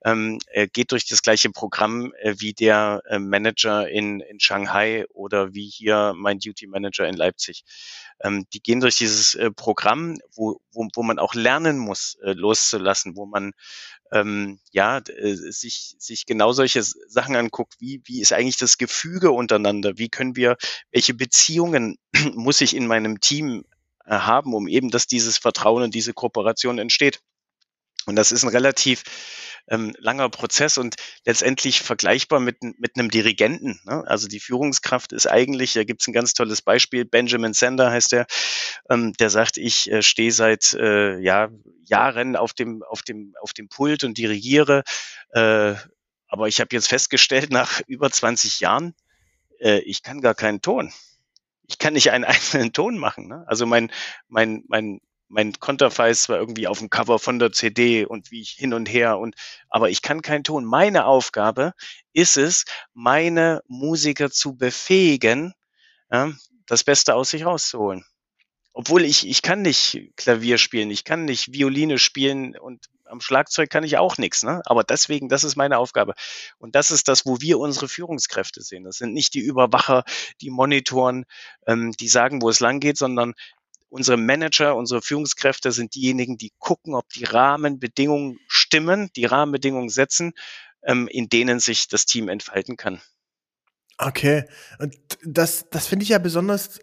Ähm, er geht durch das gleiche Programm äh, wie der äh, Manager in, in Shanghai oder wie hier mein Duty Manager in Leipzig. Ähm, die gehen durch dieses äh, Programm, wo, wo, wo man auch lernen muss, äh, loszulassen, wo man ähm, ja, äh, sich, sich genau solche Sachen anguckt, wie, wie ist eigentlich das Gefüge untereinander, wie können wir, welche Beziehungen muss ich in meinem Team äh, haben, um eben, dass dieses Vertrauen und diese Kooperation entsteht. Und das ist ein relativ ähm, langer Prozess und letztendlich vergleichbar mit, mit einem Dirigenten. Ne? Also die Führungskraft ist eigentlich, da gibt es ein ganz tolles Beispiel, Benjamin Sander heißt der, ähm, der sagt, ich äh, stehe seit äh, ja, Jahren auf dem, auf, dem, auf dem Pult und dirigiere. Äh, aber ich habe jetzt festgestellt, nach über 20 Jahren, äh, ich kann gar keinen Ton. Ich kann nicht einen einzelnen Ton machen. Ne? Also mein, mein, mein, mein Konterfei ist zwar irgendwie auf dem Cover von der CD und wie ich hin und her und, aber ich kann keinen Ton. Meine Aufgabe ist es, meine Musiker zu befähigen, ja, das Beste aus sich rauszuholen. Obwohl ich, ich kann nicht Klavier spielen, ich kann nicht Violine spielen und am Schlagzeug kann ich auch nichts, ne? Aber deswegen, das ist meine Aufgabe. Und das ist das, wo wir unsere Führungskräfte sehen. Das sind nicht die Überwacher, die monitoren, ähm, die sagen, wo es lang geht, sondern unsere Manager, unsere Führungskräfte sind diejenigen, die gucken, ob die Rahmenbedingungen stimmen, die Rahmenbedingungen setzen, ähm, in denen sich das Team entfalten kann. Okay, und das, das finde ich ja besonders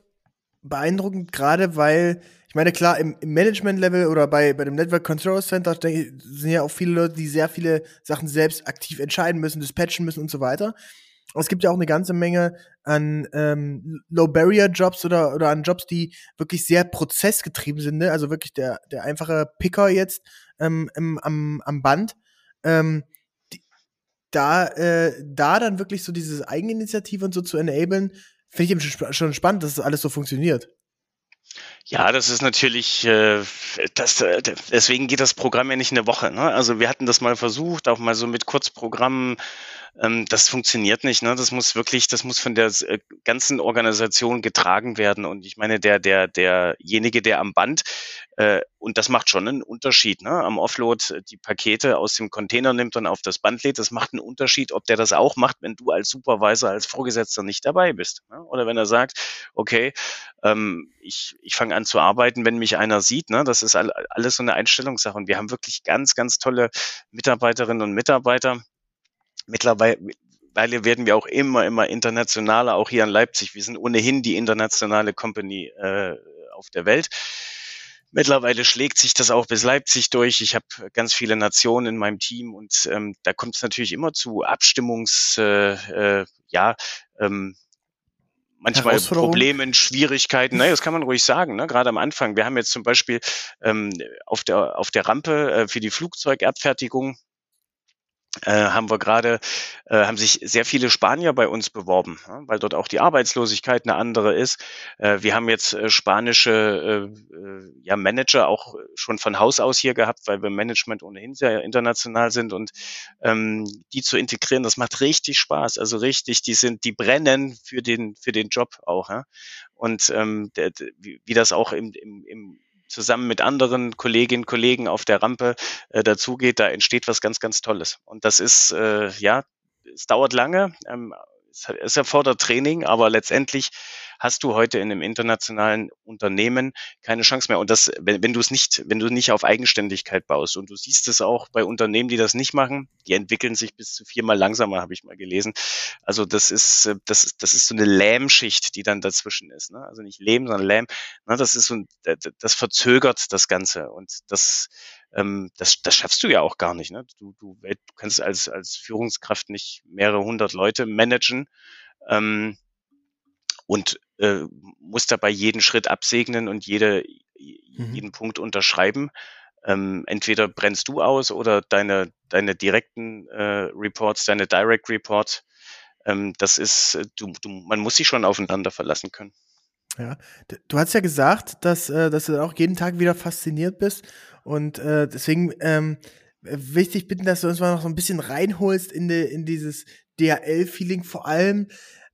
beeindruckend, gerade weil ich meine, klar, im, im Management-Level oder bei, bei dem Network Control Center denke, sind ja auch viele Leute, die sehr viele Sachen selbst aktiv entscheiden müssen, dispatchen müssen und so weiter. Es gibt ja auch eine ganze Menge an ähm, Low-Barrier-Jobs oder, oder an Jobs, die wirklich sehr prozessgetrieben sind. Ne? Also wirklich der, der einfache Picker jetzt ähm, im, am, am Band. Ähm, die, da, äh, da dann wirklich so diese Eigeninitiative und so zu enablen, finde ich eben schon spannend, dass das alles so funktioniert. Ja, das ist natürlich, äh, das, äh, deswegen geht das Programm ja nicht eine Woche. Ne? Also wir hatten das mal versucht, auch mal so mit Kurzprogrammen ähm, das funktioniert nicht. Ne? Das muss wirklich, das muss von der äh, ganzen Organisation getragen werden. Und ich meine, der, der, derjenige, der am Band, äh, und das macht schon einen Unterschied, ne? am Offload äh, die Pakete aus dem Container nimmt und auf das Band lädt, das macht einen Unterschied, ob der das auch macht, wenn du als Supervisor, als Vorgesetzter nicht dabei bist. Ne? Oder wenn er sagt, okay, ähm, ich, ich fange an zu arbeiten, wenn mich einer sieht. Ne? Das ist alles so eine Einstellungssache. Und wir haben wirklich ganz, ganz tolle Mitarbeiterinnen und Mitarbeiter, Mittlerweile werden wir auch immer, immer internationaler, auch hier in Leipzig. Wir sind ohnehin die internationale Company äh, auf der Welt. Mittlerweile schlägt sich das auch bis Leipzig durch. Ich habe ganz viele Nationen in meinem Team und ähm, da kommt es natürlich immer zu Abstimmungs, äh, äh, ja, ähm, manchmal Problemen, Schwierigkeiten. Ne, das kann man ruhig sagen. Ne? Gerade am Anfang. Wir haben jetzt zum Beispiel ähm, auf der auf der Rampe äh, für die Flugzeugabfertigung äh, haben wir gerade, äh, haben sich sehr viele Spanier bei uns beworben, ja, weil dort auch die Arbeitslosigkeit eine andere ist. Äh, wir haben jetzt äh, spanische äh, äh, ja, Manager auch schon von Haus aus hier gehabt, weil wir Management ohnehin sehr international sind und ähm, die zu integrieren, das macht richtig Spaß. Also richtig, die sind, die brennen für den für den Job auch. Ja? Und ähm, der, wie, wie das auch im, im, im zusammen mit anderen Kolleginnen und Kollegen auf der Rampe äh, dazugeht, da entsteht was ganz, ganz Tolles. Und das ist, äh, ja, es dauert lange, ähm, es erfordert Training, aber letztendlich hast du heute in einem internationalen Unternehmen keine Chance mehr. Und das, wenn, wenn du es nicht, wenn du nicht auf Eigenständigkeit baust und du siehst es auch bei Unternehmen, die das nicht machen, die entwickeln sich bis zu viermal langsamer, habe ich mal gelesen. Also das ist, das ist, das ist so eine Lähmschicht, die dann dazwischen ist. Ne? Also nicht Lähm, sondern Lähm. Ne? Das ist so, ein, das verzögert das Ganze und das, ähm, das, das schaffst du ja auch gar nicht. Ne? Du, du, du kannst als, als Führungskraft nicht mehrere hundert Leute managen. Ähm, und äh, muss dabei jeden Schritt absegnen und jede, mhm. jeden Punkt unterschreiben. Ähm, entweder brennst du aus oder deine, deine direkten äh, Reports, deine Direct Reports. Ähm, das ist, äh, du, du, man muss sich schon aufeinander verlassen können. Ja, du hast ja gesagt, dass, äh, dass du auch jeden Tag wieder fasziniert bist und äh, deswegen ähm, wichtig bitten, dass du uns mal noch so ein bisschen reinholst in, de, in dieses DHL-Feeling, vor allem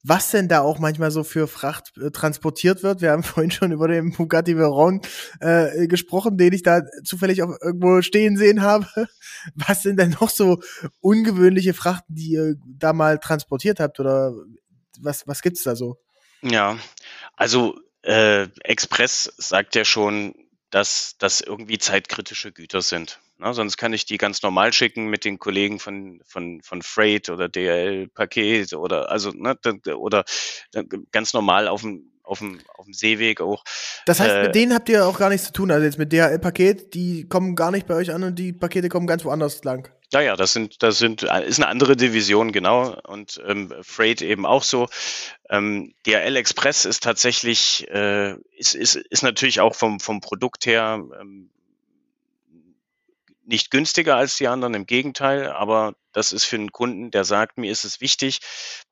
was denn da auch manchmal so für Fracht äh, transportiert wird. Wir haben vorhin schon über den Bugatti Veyron äh, gesprochen, den ich da zufällig auch irgendwo stehen sehen habe. Was sind denn noch so ungewöhnliche Frachten, die ihr da mal transportiert habt oder was, was gibt's da so? Ja, also äh, Express sagt ja schon, dass das irgendwie zeitkritische Güter sind. Ne? Sonst kann ich die ganz normal schicken mit den Kollegen von, von, von Freight oder DL Paket oder also ne, oder ganz normal auf dem auf dem, auf dem Seeweg auch. Das heißt, äh, mit denen habt ihr auch gar nichts zu tun. Also jetzt mit DHL-Paket, die kommen gar nicht bei euch an und die Pakete kommen ganz woanders lang. Ja, ja, das sind, das sind, ist eine andere Division, genau. Und ähm, Freight eben auch so. Ähm, DHL Express ist tatsächlich, äh, ist, ist, ist natürlich auch vom, vom Produkt her ähm, nicht günstiger als die anderen, im Gegenteil, aber das ist für einen Kunden, der sagt, mir ist es wichtig,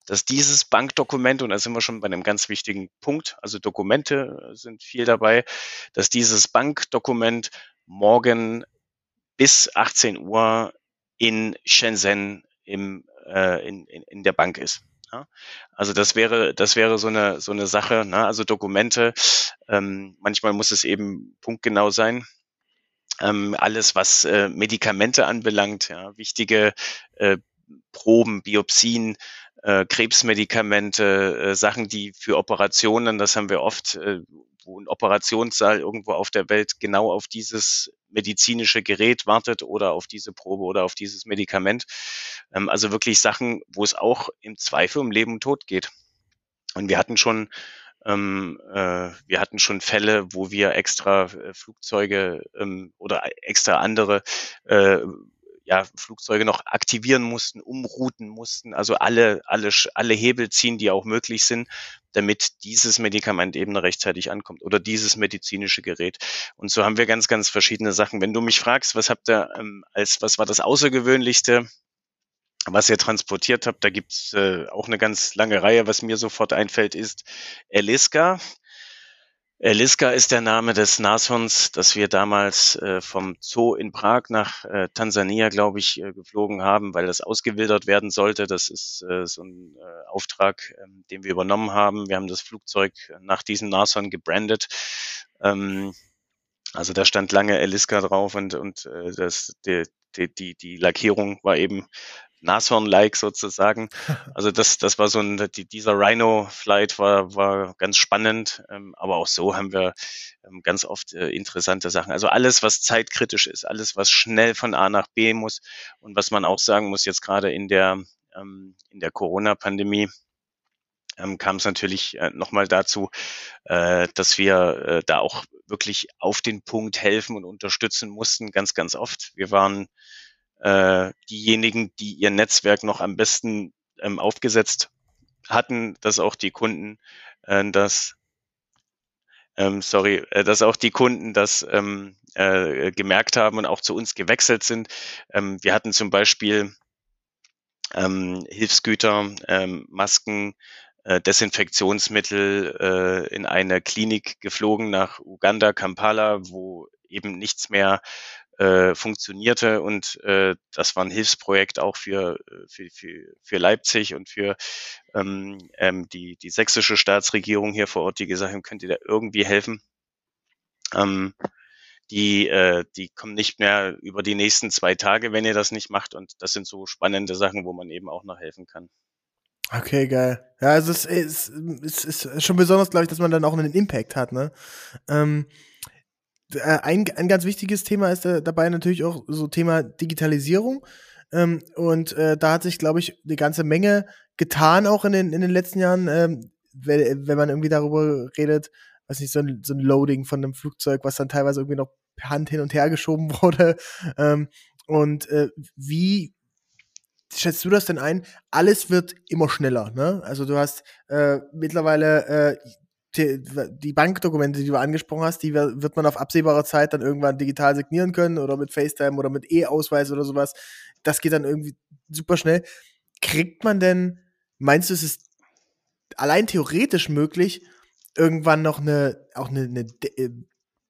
dass dieses Bankdokument, und da sind wir schon bei einem ganz wichtigen Punkt, also Dokumente sind viel dabei, dass dieses Bankdokument morgen bis 18 Uhr in Shenzhen im, äh, in, in, in der Bank ist. Ja? Also das wäre, das wäre so eine, so eine Sache, ne? also Dokumente, ähm, manchmal muss es eben punktgenau sein ähm, alles, was äh, Medikamente anbelangt, ja, wichtige äh, Proben, Biopsien, äh, Krebsmedikamente, äh, Sachen, die für Operationen, das haben wir oft, äh, wo ein Operationssaal irgendwo auf der Welt genau auf dieses medizinische Gerät wartet oder auf diese Probe oder auf dieses Medikament. Ähm, also wirklich Sachen, wo es auch im Zweifel um Leben und Tod geht. Und wir hatten schon ähm, äh, wir hatten schon Fälle, wo wir extra äh, Flugzeuge ähm, oder extra andere äh, ja, Flugzeuge noch aktivieren mussten, umrouten mussten, also alle, alle, alle Hebel ziehen, die auch möglich sind, damit dieses Medikament eben rechtzeitig ankommt oder dieses medizinische Gerät. Und so haben wir ganz, ganz verschiedene Sachen. Wenn du mich fragst, was habt ihr ähm, als, was war das Außergewöhnlichste, was ihr transportiert habt. Da gibt's äh, auch eine ganz lange Reihe. Was mir sofort einfällt, ist Eliska. Eliska ist der Name des Nashorns, das wir damals äh, vom Zoo in Prag nach äh, Tansania, glaube ich, äh, geflogen haben, weil das ausgewildert werden sollte. Das ist äh, so ein äh, Auftrag, ähm, den wir übernommen haben. Wir haben das Flugzeug nach diesem Nashorn gebrandet. Ähm, also da stand lange Eliska drauf und, und äh, das, die, die, die, die Lackierung war eben Nashorn-like sozusagen. Also das, das war so ein, die, dieser Rhino-Flight war, war ganz spannend, ähm, aber auch so haben wir ähm, ganz oft äh, interessante Sachen. Also alles, was zeitkritisch ist, alles, was schnell von A nach B muss und was man auch sagen muss, jetzt gerade in der, ähm, in der Corona-Pandemie, ähm, kam es natürlich äh, nochmal dazu, äh, dass wir äh, da auch wirklich auf den Punkt helfen und unterstützen mussten, ganz, ganz oft. Wir waren äh, diejenigen, die ihr Netzwerk noch am besten ähm, aufgesetzt hatten, dass auch die Kunden äh, das ähm, sorry, äh, dass auch die Kunden das ähm, äh, gemerkt haben und auch zu uns gewechselt sind. Ähm, wir hatten zum Beispiel ähm, Hilfsgüter, ähm, Masken, äh, Desinfektionsmittel äh, in eine Klinik geflogen nach Uganda, Kampala, wo eben nichts mehr äh, funktionierte und äh, das war ein Hilfsprojekt auch für, äh, für, für, für Leipzig und für ähm, ähm, die, die sächsische Staatsregierung hier vor Ort, die gesagt haben, könnt ihr da irgendwie helfen? Ähm, die, äh, die kommen nicht mehr über die nächsten zwei Tage, wenn ihr das nicht macht. Und das sind so spannende Sachen, wo man eben auch noch helfen kann. Okay, geil. Ja, also es ist, es ist schon besonders, glaube ich, dass man dann auch einen Impact hat, ne? Ähm, äh, ein, ein ganz wichtiges Thema ist äh, dabei natürlich auch so Thema Digitalisierung. Ähm, und äh, da hat sich, glaube ich, eine ganze Menge getan, auch in den, in den letzten Jahren, ähm, wenn, wenn man irgendwie darüber redet, weiß nicht, so ein, so ein Loading von einem Flugzeug, was dann teilweise irgendwie noch per Hand hin und her geschoben wurde. Ähm, und äh, wie schätzt du das denn ein? Alles wird immer schneller, ne? Also du hast äh, mittlerweile äh, die Bankdokumente, die du angesprochen hast, die wird man auf absehbare Zeit dann irgendwann digital signieren können oder mit FaceTime oder mit E-Ausweis oder sowas. Das geht dann irgendwie super schnell. Kriegt man denn, meinst du, es ist allein theoretisch möglich, irgendwann noch eine, auch eine, eine äh,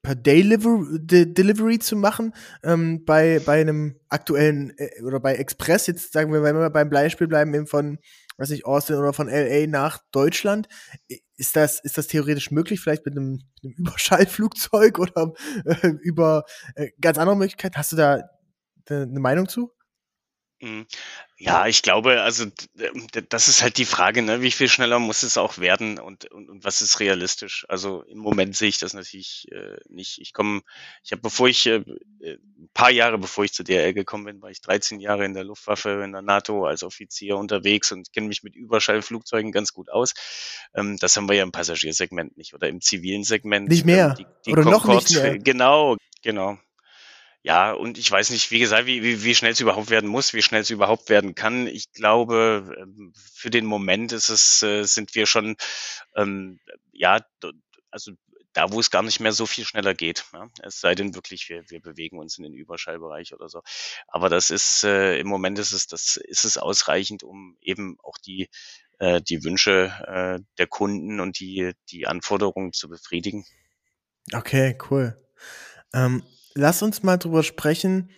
per Delivery, De Delivery zu machen ähm, bei, bei einem aktuellen äh, oder bei Express, jetzt sagen wir, wenn wir beim Beispiel bleiben, eben von weiß nicht, Austin oder von LA nach Deutschland. Ist das, ist das theoretisch möglich, vielleicht mit einem, einem Überschallflugzeug oder äh, über äh, ganz andere Möglichkeiten? Hast du da eine Meinung zu? Mhm. Ja, ich glaube, also das ist halt die Frage, ne? wie viel schneller muss es auch werden und, und, und was ist realistisch? Also im Moment sehe ich das natürlich äh, nicht. Ich komme, ich habe, bevor ich, äh, ein paar Jahre bevor ich zur DRL gekommen bin, war ich 13 Jahre in der Luftwaffe, in der NATO als Offizier unterwegs und kenne mich mit Überschallflugzeugen ganz gut aus. Ähm, das haben wir ja im Passagiersegment nicht oder im zivilen Segment. Nicht mehr. Die, die oder Concorde, noch nicht mehr. Genau, genau. Ja, und ich weiß nicht, wie gesagt, wie, wie, wie schnell es überhaupt werden muss, wie schnell es überhaupt werden kann. Ich glaube, ähm, für den Moment ist es, äh, sind wir schon, ähm, ja, also da, wo es gar nicht mehr so viel schneller geht. Ja? Es sei denn wirklich, wir, wir bewegen uns in den Überschallbereich oder so. Aber das ist äh, im Moment ist es, das ist es ausreichend, um eben auch die äh, die Wünsche äh, der Kunden und die die Anforderungen zu befriedigen. Okay, cool. Ähm, lass uns mal drüber sprechen.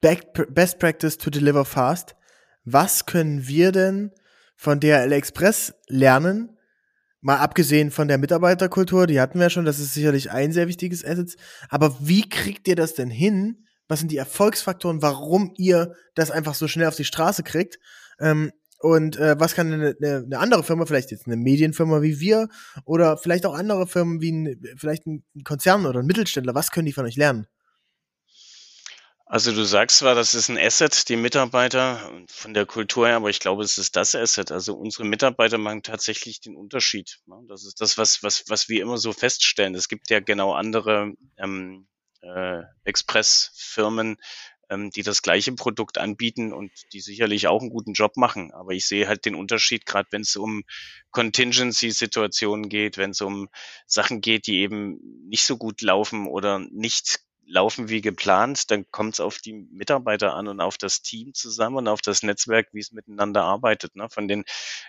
Best Practice to Deliver Fast. Was können wir denn von DHL Express lernen? Mal abgesehen von der Mitarbeiterkultur, die hatten wir schon, das ist sicherlich ein sehr wichtiges Asset. Aber wie kriegt ihr das denn hin? Was sind die Erfolgsfaktoren, warum ihr das einfach so schnell auf die Straße kriegt? Ähm, und äh, was kann eine, eine, eine andere Firma, vielleicht jetzt eine Medienfirma wie wir oder vielleicht auch andere Firmen wie ein, vielleicht ein Konzern oder ein Mittelständler, was können die von euch lernen? Also du sagst zwar, das ist ein Asset, die Mitarbeiter von der Kultur her, aber ich glaube, es ist das Asset. Also unsere Mitarbeiter machen tatsächlich den Unterschied. Ne? Das ist das, was, was, was wir immer so feststellen. Es gibt ja genau andere ähm, äh, Expressfirmen, ähm, die das gleiche Produkt anbieten und die sicherlich auch einen guten Job machen. Aber ich sehe halt den Unterschied, gerade wenn es um Contingency-Situationen geht, wenn es um Sachen geht, die eben nicht so gut laufen oder nicht laufen wie geplant, dann kommt es auf die Mitarbeiter an und auf das Team zusammen und auf das Netzwerk, wie es miteinander arbeitet. Ne? Von den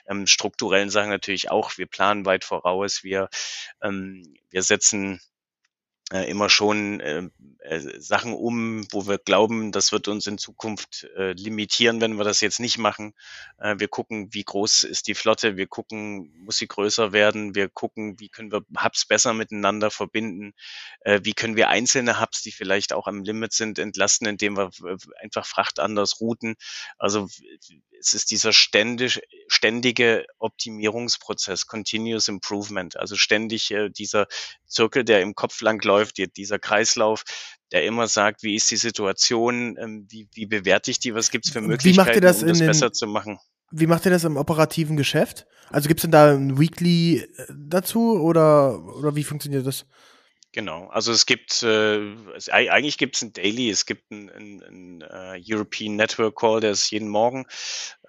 ähm, strukturellen Sachen natürlich auch. Wir planen weit voraus, wir, ähm, wir setzen äh, immer schon äh, äh, Sachen um, wo wir glauben, das wird uns in Zukunft äh, limitieren, wenn wir das jetzt nicht machen. Äh, wir gucken, wie groß ist die Flotte, wir gucken, muss sie größer werden, wir gucken, wie können wir Hubs besser miteinander verbinden, äh, wie können wir einzelne Hubs, die vielleicht auch am Limit sind, entlasten, indem wir einfach Fracht anders routen. Also es ist dieser ständig, ständige Optimierungsprozess, Continuous Improvement, also ständig äh, dieser Zirkel, der im Kopf lang läuft, die, dieser Kreislauf, der immer sagt, wie ist die Situation, ähm, wie, wie bewerte ich die, was gibt es für Möglichkeiten, das um das den, besser zu machen. Wie macht ihr das im operativen Geschäft? Also gibt es denn da ein Weekly äh, dazu oder, oder wie funktioniert das? Genau, also es gibt, äh, eigentlich gibt es ein Daily, es gibt ein, ein, ein uh, European Network Call, der ist jeden Morgen,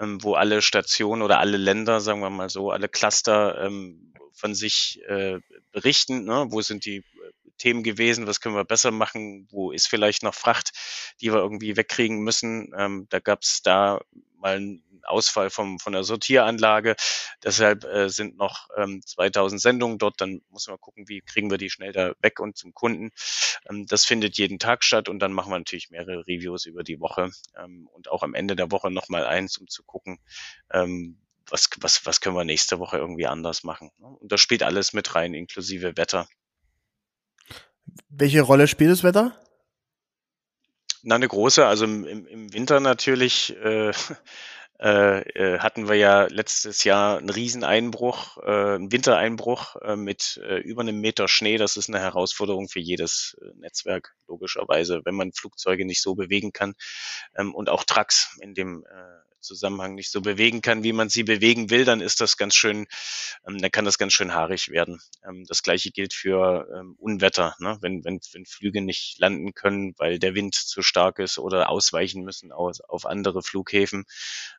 ähm, wo alle Stationen oder alle Länder, sagen wir mal so, alle Cluster ähm, von sich äh, berichten, ne? wo sind die Themen gewesen, was können wir besser machen, wo ist vielleicht noch Fracht, die wir irgendwie wegkriegen müssen. Ähm, da gab es da mal einen Ausfall vom, von der Sortieranlage. Deshalb äh, sind noch ähm, 2000 Sendungen dort. Dann muss man gucken, wie kriegen wir die schnell da weg und zum Kunden. Ähm, das findet jeden Tag statt und dann machen wir natürlich mehrere Reviews über die Woche ähm, und auch am Ende der Woche nochmal eins, um zu gucken, ähm, was, was, was können wir nächste Woche irgendwie anders machen. Ne? Und das spielt alles mit rein, inklusive Wetter. Welche Rolle spielt das Wetter? Na, eine große. Also im, im Winter natürlich äh, äh, äh, hatten wir ja letztes Jahr einen Rieseneinbruch, äh, einen Wintereinbruch äh, mit äh, über einem Meter Schnee. Das ist eine Herausforderung für jedes äh, Netzwerk, logischerweise, wenn man Flugzeuge nicht so bewegen kann ähm, und auch Trucks in dem äh, Zusammenhang nicht so bewegen kann, wie man sie bewegen will, dann ist das ganz schön, ähm, dann kann das ganz schön haarig werden. Ähm, das gleiche gilt für ähm, Unwetter, ne? wenn, wenn, wenn Flüge nicht landen können, weil der Wind zu stark ist oder ausweichen müssen aus, auf andere Flughäfen,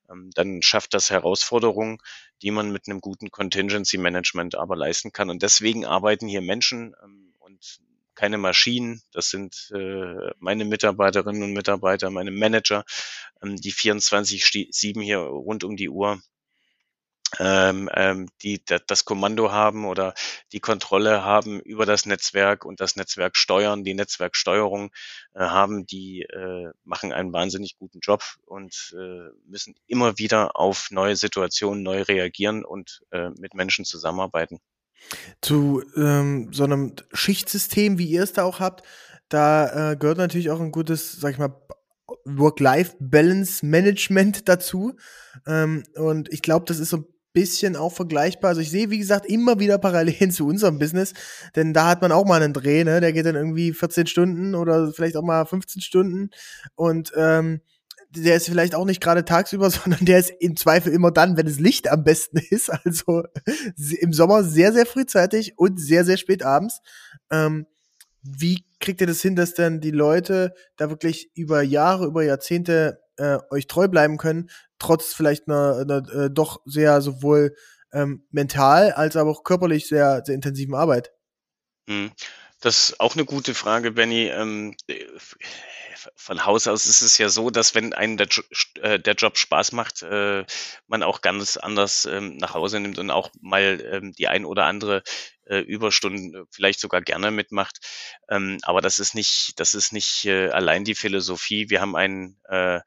ähm, dann schafft das Herausforderungen, die man mit einem guten Contingency Management aber leisten kann. Und deswegen arbeiten hier Menschen ähm, und keine Maschinen. Das sind äh, meine Mitarbeiterinnen und Mitarbeiter, meine Manager, ähm, die 24-7 hier rund um die Uhr ähm, ähm, die das Kommando haben oder die Kontrolle haben über das Netzwerk und das Netzwerk steuern, die Netzwerksteuerung äh, haben, die äh, machen einen wahnsinnig guten Job und äh, müssen immer wieder auf neue Situationen neu reagieren und äh, mit Menschen zusammenarbeiten. Zu ähm, so einem Schichtsystem, wie ihr es da auch habt, da äh, gehört natürlich auch ein gutes, sag ich mal, Work-Life-Balance-Management dazu. Ähm, und ich glaube, das ist so ein bisschen auch vergleichbar. Also ich sehe, wie gesagt, immer wieder Parallelen zu unserem Business, denn da hat man auch mal einen Dreh, ne? Der geht dann irgendwie 14 Stunden oder vielleicht auch mal 15 Stunden und ähm, der ist vielleicht auch nicht gerade tagsüber, sondern der ist im Zweifel immer dann, wenn das Licht am besten ist. Also im Sommer sehr, sehr frühzeitig und sehr, sehr spät abends. Ähm, wie kriegt ihr das hin, dass dann die Leute da wirklich über Jahre, über Jahrzehnte äh, euch treu bleiben können, trotz vielleicht einer, einer äh, doch sehr sowohl ähm, mental als aber auch körperlich sehr, sehr intensiven Arbeit? Hm. Das ist auch eine gute Frage, Benny. Ähm, äh, von Haus aus ist es ja so, dass wenn einem der, äh, der Job Spaß macht, äh, man auch ganz anders ähm, nach Hause nimmt und auch mal ähm, die ein oder andere äh, Überstunden vielleicht sogar gerne mitmacht. Ähm, aber das ist nicht, das ist nicht äh, allein die Philosophie. Wir haben einen äh,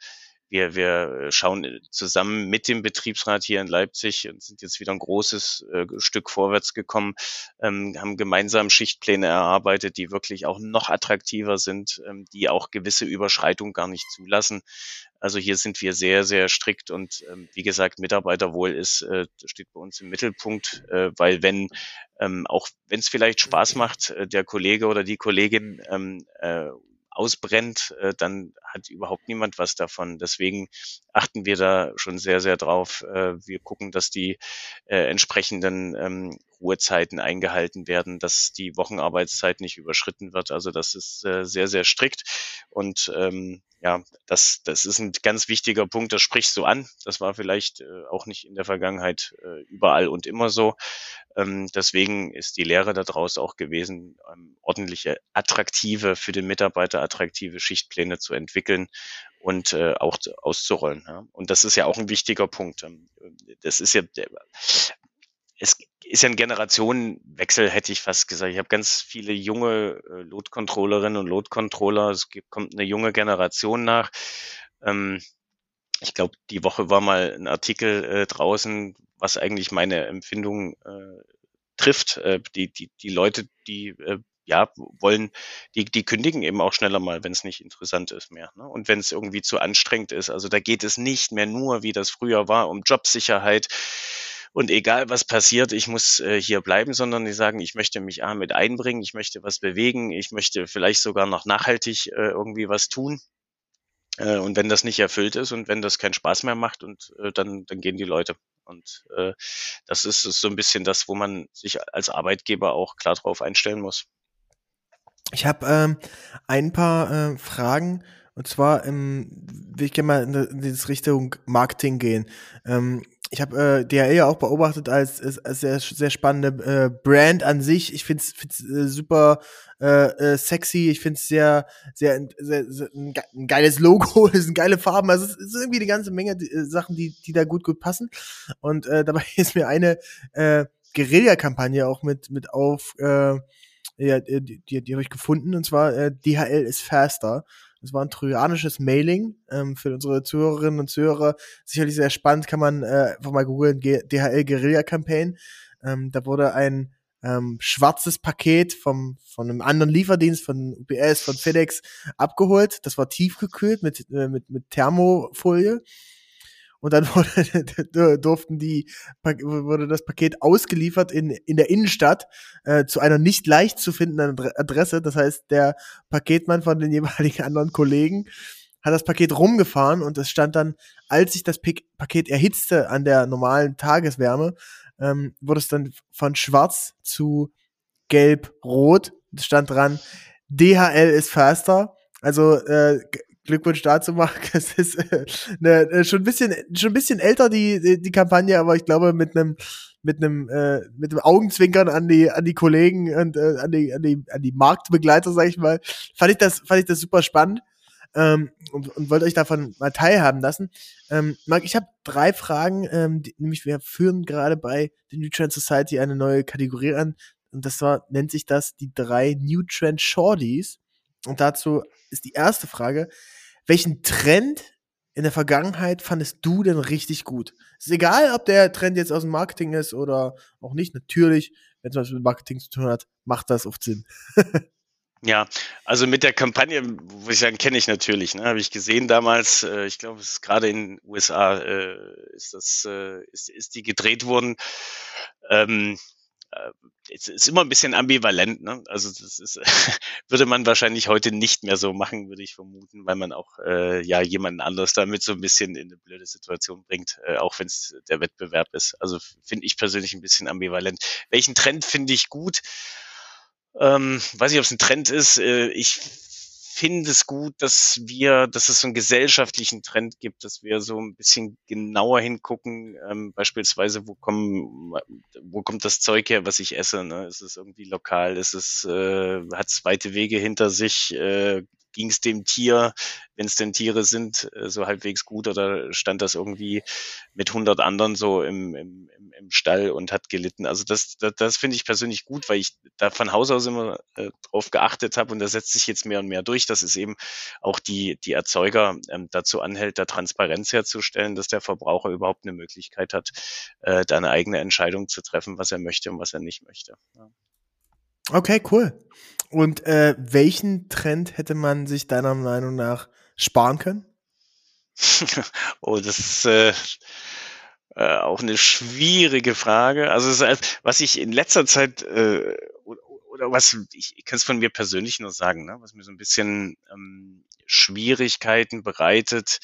wir, wir schauen zusammen mit dem Betriebsrat hier in Leipzig und sind jetzt wieder ein großes äh, Stück vorwärts gekommen, ähm, haben gemeinsam Schichtpläne erarbeitet, die wirklich auch noch attraktiver sind, ähm, die auch gewisse Überschreitungen gar nicht zulassen. Also hier sind wir sehr, sehr strikt und ähm, wie gesagt, Mitarbeiterwohl ist, äh, steht bei uns im Mittelpunkt, äh, weil wenn ähm, auch wenn es vielleicht Spaß macht, äh, der Kollege oder die Kollegin ähm, äh, ausbrennt, äh, dann hat überhaupt niemand was davon. Deswegen achten wir da schon sehr, sehr drauf. Äh, wir gucken, dass die äh, entsprechenden ähm, Ruhezeiten eingehalten werden, dass die Wochenarbeitszeit nicht überschritten wird. Also das ist äh, sehr, sehr strikt. Und ähm, ja, das, das ist ein ganz wichtiger Punkt, das sprichst du an. Das war vielleicht äh, auch nicht in der Vergangenheit äh, überall und immer so. Ähm, deswegen ist die Lehre daraus auch gewesen, ähm, ordentliche, attraktive, für den Mitarbeiter attraktive Schichtpläne zu entwickeln und äh, auch auszurollen. Ja. Und das ist ja auch ein wichtiger Punkt. Ähm, das ist ja, es ist ja ein Generationenwechsel, hätte ich fast gesagt. Ich habe ganz viele junge äh, Load-Controllerinnen und Load-Controller. Es gibt, kommt eine junge Generation nach. Ähm, ich glaube, die Woche war mal ein Artikel äh, draußen, was eigentlich meine Empfindung äh, trifft. Äh, die, die, die Leute, die äh, ja, wollen, die, die kündigen eben auch schneller mal, wenn es nicht interessant ist mehr. Ne? Und wenn es irgendwie zu anstrengend ist. Also da geht es nicht mehr nur, wie das früher war, um Jobsicherheit und egal was passiert, ich muss äh, hier bleiben, sondern die sagen, ich möchte mich A mit einbringen, ich möchte was bewegen, ich möchte vielleicht sogar noch nachhaltig äh, irgendwie was tun. Äh, und wenn das nicht erfüllt ist und wenn das keinen Spaß mehr macht, und äh, dann, dann gehen die Leute. Und äh, das ist, so ein bisschen das, wo man sich als Arbeitgeber auch klar drauf einstellen muss. Ich habe ähm, ein paar äh, Fragen und zwar ähm, will ich gerne mal in, die Richtung Marketing gehen. Ähm, ich habe äh, DHL ja auch beobachtet als, als, als sehr, sehr spannende äh, Brand an sich. Ich finde es äh, super äh, äh, sexy. Ich finde es sehr, sehr, sehr, sehr, ein, geiles Logo. es sind geile Farben. Also es ist irgendwie eine ganze Menge die, äh, Sachen, die, die da gut, gut passen. Und äh, dabei ist mir eine äh, Guerilla-Kampagne auch mit, mit auf, äh, ja, die, die, die habe ich gefunden. Und zwar äh, DHL ist faster. Das war ein trojanisches Mailing ähm, für unsere Zuhörerinnen und Zuhörer. Sicherlich sehr spannend, kann man äh, einfach mal googeln, DHL Guerilla Campaign. Ähm, da wurde ein ähm, schwarzes Paket vom, von einem anderen Lieferdienst, von UPS, von FedEx abgeholt. Das war tiefgekühlt mit, äh, mit, mit Thermofolie und dann wurde, durften die, wurde das Paket ausgeliefert in, in der Innenstadt äh, zu einer nicht leicht zu findenden Adresse. Das heißt, der Paketmann von den jeweiligen anderen Kollegen hat das Paket rumgefahren und es stand dann, als sich das Paket erhitzte an der normalen Tageswärme, ähm, wurde es dann von schwarz zu gelb-rot. Es stand dran, DHL ist faster. Also äh, Glückwunsch dazu, Marc. Es ist äh, ne, äh, schon ein bisschen, schon ein bisschen älter die die, Kampagne, aber ich glaube mit einem mit einem äh, mit einem Augenzwinkern an die an die Kollegen und äh, an die an die an die Marktbegleiter, sag ich mal, fand ich das fand ich das super spannend ähm, und, und wollte euch davon mal teilhaben lassen. Ähm, Marc, ich habe drei Fragen, ähm, die, nämlich wir führen gerade bei der New Trend Society eine neue Kategorie an und das war nennt sich das die drei New Trend Shorties. Und dazu ist die erste Frage, welchen Trend in der Vergangenheit fandest du denn richtig gut? Ist egal, ob der Trend jetzt aus dem Marketing ist oder auch nicht. Natürlich, wenn es was mit Marketing zu tun hat, macht das oft Sinn. Ja, also mit der Kampagne, wo ich sagen, kenne ich natürlich, ne, habe ich gesehen damals, äh, ich glaube, es ist gerade in den USA äh, ist das, äh, ist, ist die gedreht worden. Ähm, äh, es ist immer ein bisschen ambivalent, ne? Also das ist, würde man wahrscheinlich heute nicht mehr so machen, würde ich vermuten, weil man auch äh, ja jemanden anders damit so ein bisschen in eine blöde Situation bringt, äh, auch wenn es der Wettbewerb ist. Also finde ich persönlich ein bisschen ambivalent. Welchen Trend finde ich gut? Ähm, weiß nicht, ob es ein Trend ist. Äh, ich finde es gut, dass wir, dass es so einen gesellschaftlichen Trend gibt, dass wir so ein bisschen genauer hingucken, ähm, beispielsweise, wo kommen, wo kommt das Zeug her, was ich esse? Ne? Ist es irgendwie lokal? Ist es, äh, hat es weite Wege hinter sich? Äh, ging es dem Tier, wenn es denn Tiere sind, äh, so halbwegs gut oder stand das irgendwie mit 100 anderen so im, im, im Stall und hat gelitten? Also das, das, das finde ich persönlich gut, weil ich da von Haus aus immer äh, drauf geachtet habe und das setzt sich jetzt mehr und mehr durch, dass es eben auch die, die Erzeuger ähm, dazu anhält, da Transparenz herzustellen, dass der Verbraucher überhaupt eine Möglichkeit hat, äh, da eine eigene Entscheidung zu treffen, was er möchte und was er nicht möchte. Ja. Okay, cool. Und äh, welchen Trend hätte man sich deiner Meinung nach sparen können? oh, das ist äh, äh, auch eine schwierige Frage. Also ist, was ich in letzter Zeit äh, oder was ich, ich kann es von mir persönlich nur sagen, ne, was mir so ein bisschen ähm, Schwierigkeiten bereitet,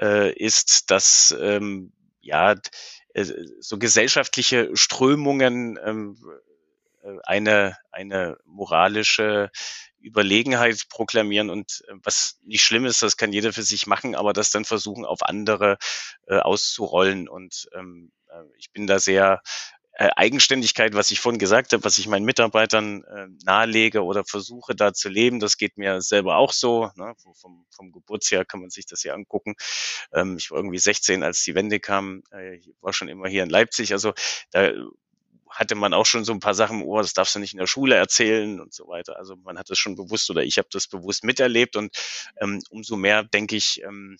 äh, ist, dass ähm, ja äh, so gesellschaftliche Strömungen ähm, äh, eine, eine moralische Überlegenheit proklamieren und äh, was nicht schlimm ist, das kann jeder für sich machen, aber das dann versuchen auf andere äh, auszurollen und ähm, äh, ich bin da sehr äh, Eigenständigkeit, was ich vorhin gesagt habe, was ich meinen Mitarbeitern äh, nahelege oder versuche da zu leben, das geht mir selber auch so. Ne? Vom, vom Geburtsjahr kann man sich das ja angucken. Ähm, ich war irgendwie 16, als die Wende kam. Äh, ich war schon immer hier in Leipzig. Also da hatte man auch schon so ein paar Sachen im Ohr, das darfst du nicht in der Schule erzählen und so weiter. Also man hat das schon bewusst oder ich habe das bewusst miterlebt und ähm, umso mehr denke ich, ähm,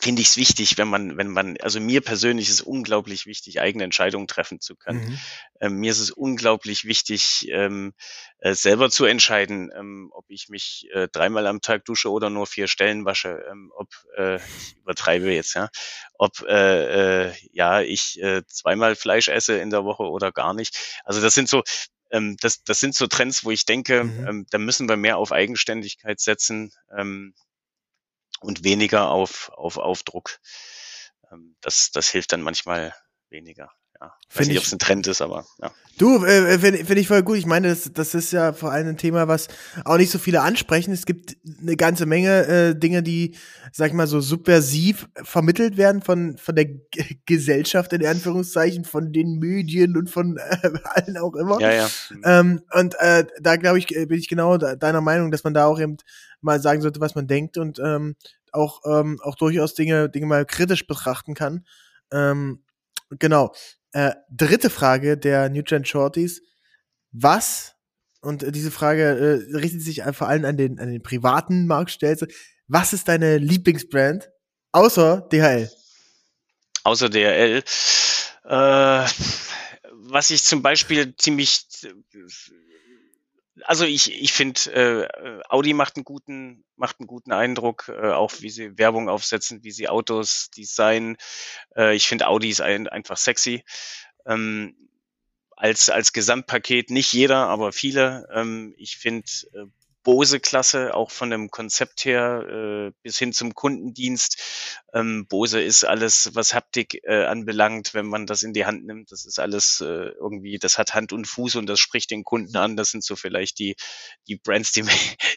finde ich es wichtig, wenn man, wenn man, also mir persönlich ist es unglaublich wichtig, eigene Entscheidungen treffen zu können. Mhm. Ähm, mir ist es unglaublich wichtig, ähm, äh, selber zu entscheiden, ähm, ob ich mich äh, dreimal am Tag dusche oder nur vier Stellen wasche, ähm, ob äh, ich übertreibe jetzt, ja, ob äh, äh, ja ich äh, zweimal Fleisch esse in der Woche oder gar nicht. Also das sind so ähm, das, das sind so Trends, wo ich denke, mhm. ähm, da müssen wir mehr auf Eigenständigkeit setzen. Ähm, und weniger auf, auf Aufdruck. Ähm, das, das hilft dann manchmal weniger. Ja. Ich weiß nicht, ob es ein Trend ist, aber ja. Du, äh, finde find ich voll gut. Ich meine, das, das ist ja vor allem ein Thema, was auch nicht so viele ansprechen. Es gibt eine ganze Menge äh, Dinge, die, sag ich mal, so subversiv vermittelt werden von, von der G Gesellschaft, in Anführungszeichen, von den Medien und von äh, allen auch immer. Ja, ja. Ähm, und äh, da glaube ich, bin ich genau deiner Meinung, dass man da auch eben mal sagen sollte, was man denkt und ähm, auch, ähm, auch durchaus Dinge, Dinge mal kritisch betrachten kann. Ähm, genau. Äh, dritte Frage der New Gen Shorties. Was, und diese Frage äh, richtet sich vor allem an den, an den privaten Markt, was ist deine Lieblingsbrand außer DHL? Außer DHL. Äh, was ich zum Beispiel ziemlich also ich, ich finde, äh, Audi macht einen guten, macht einen guten Eindruck, äh, auch wie sie Werbung aufsetzen, wie sie Autos designen. Äh, ich finde Audi ist ein, einfach sexy. Ähm, als, als Gesamtpaket nicht jeder, aber viele. Ähm, ich finde äh, Bose-Klasse, auch von dem Konzept her äh, bis hin zum Kundendienst. Ähm, Bose ist alles, was Haptik äh, anbelangt, wenn man das in die Hand nimmt. Das ist alles äh, irgendwie, das hat Hand und Fuß und das spricht den Kunden an. Das sind so vielleicht die, die Brands, die mir,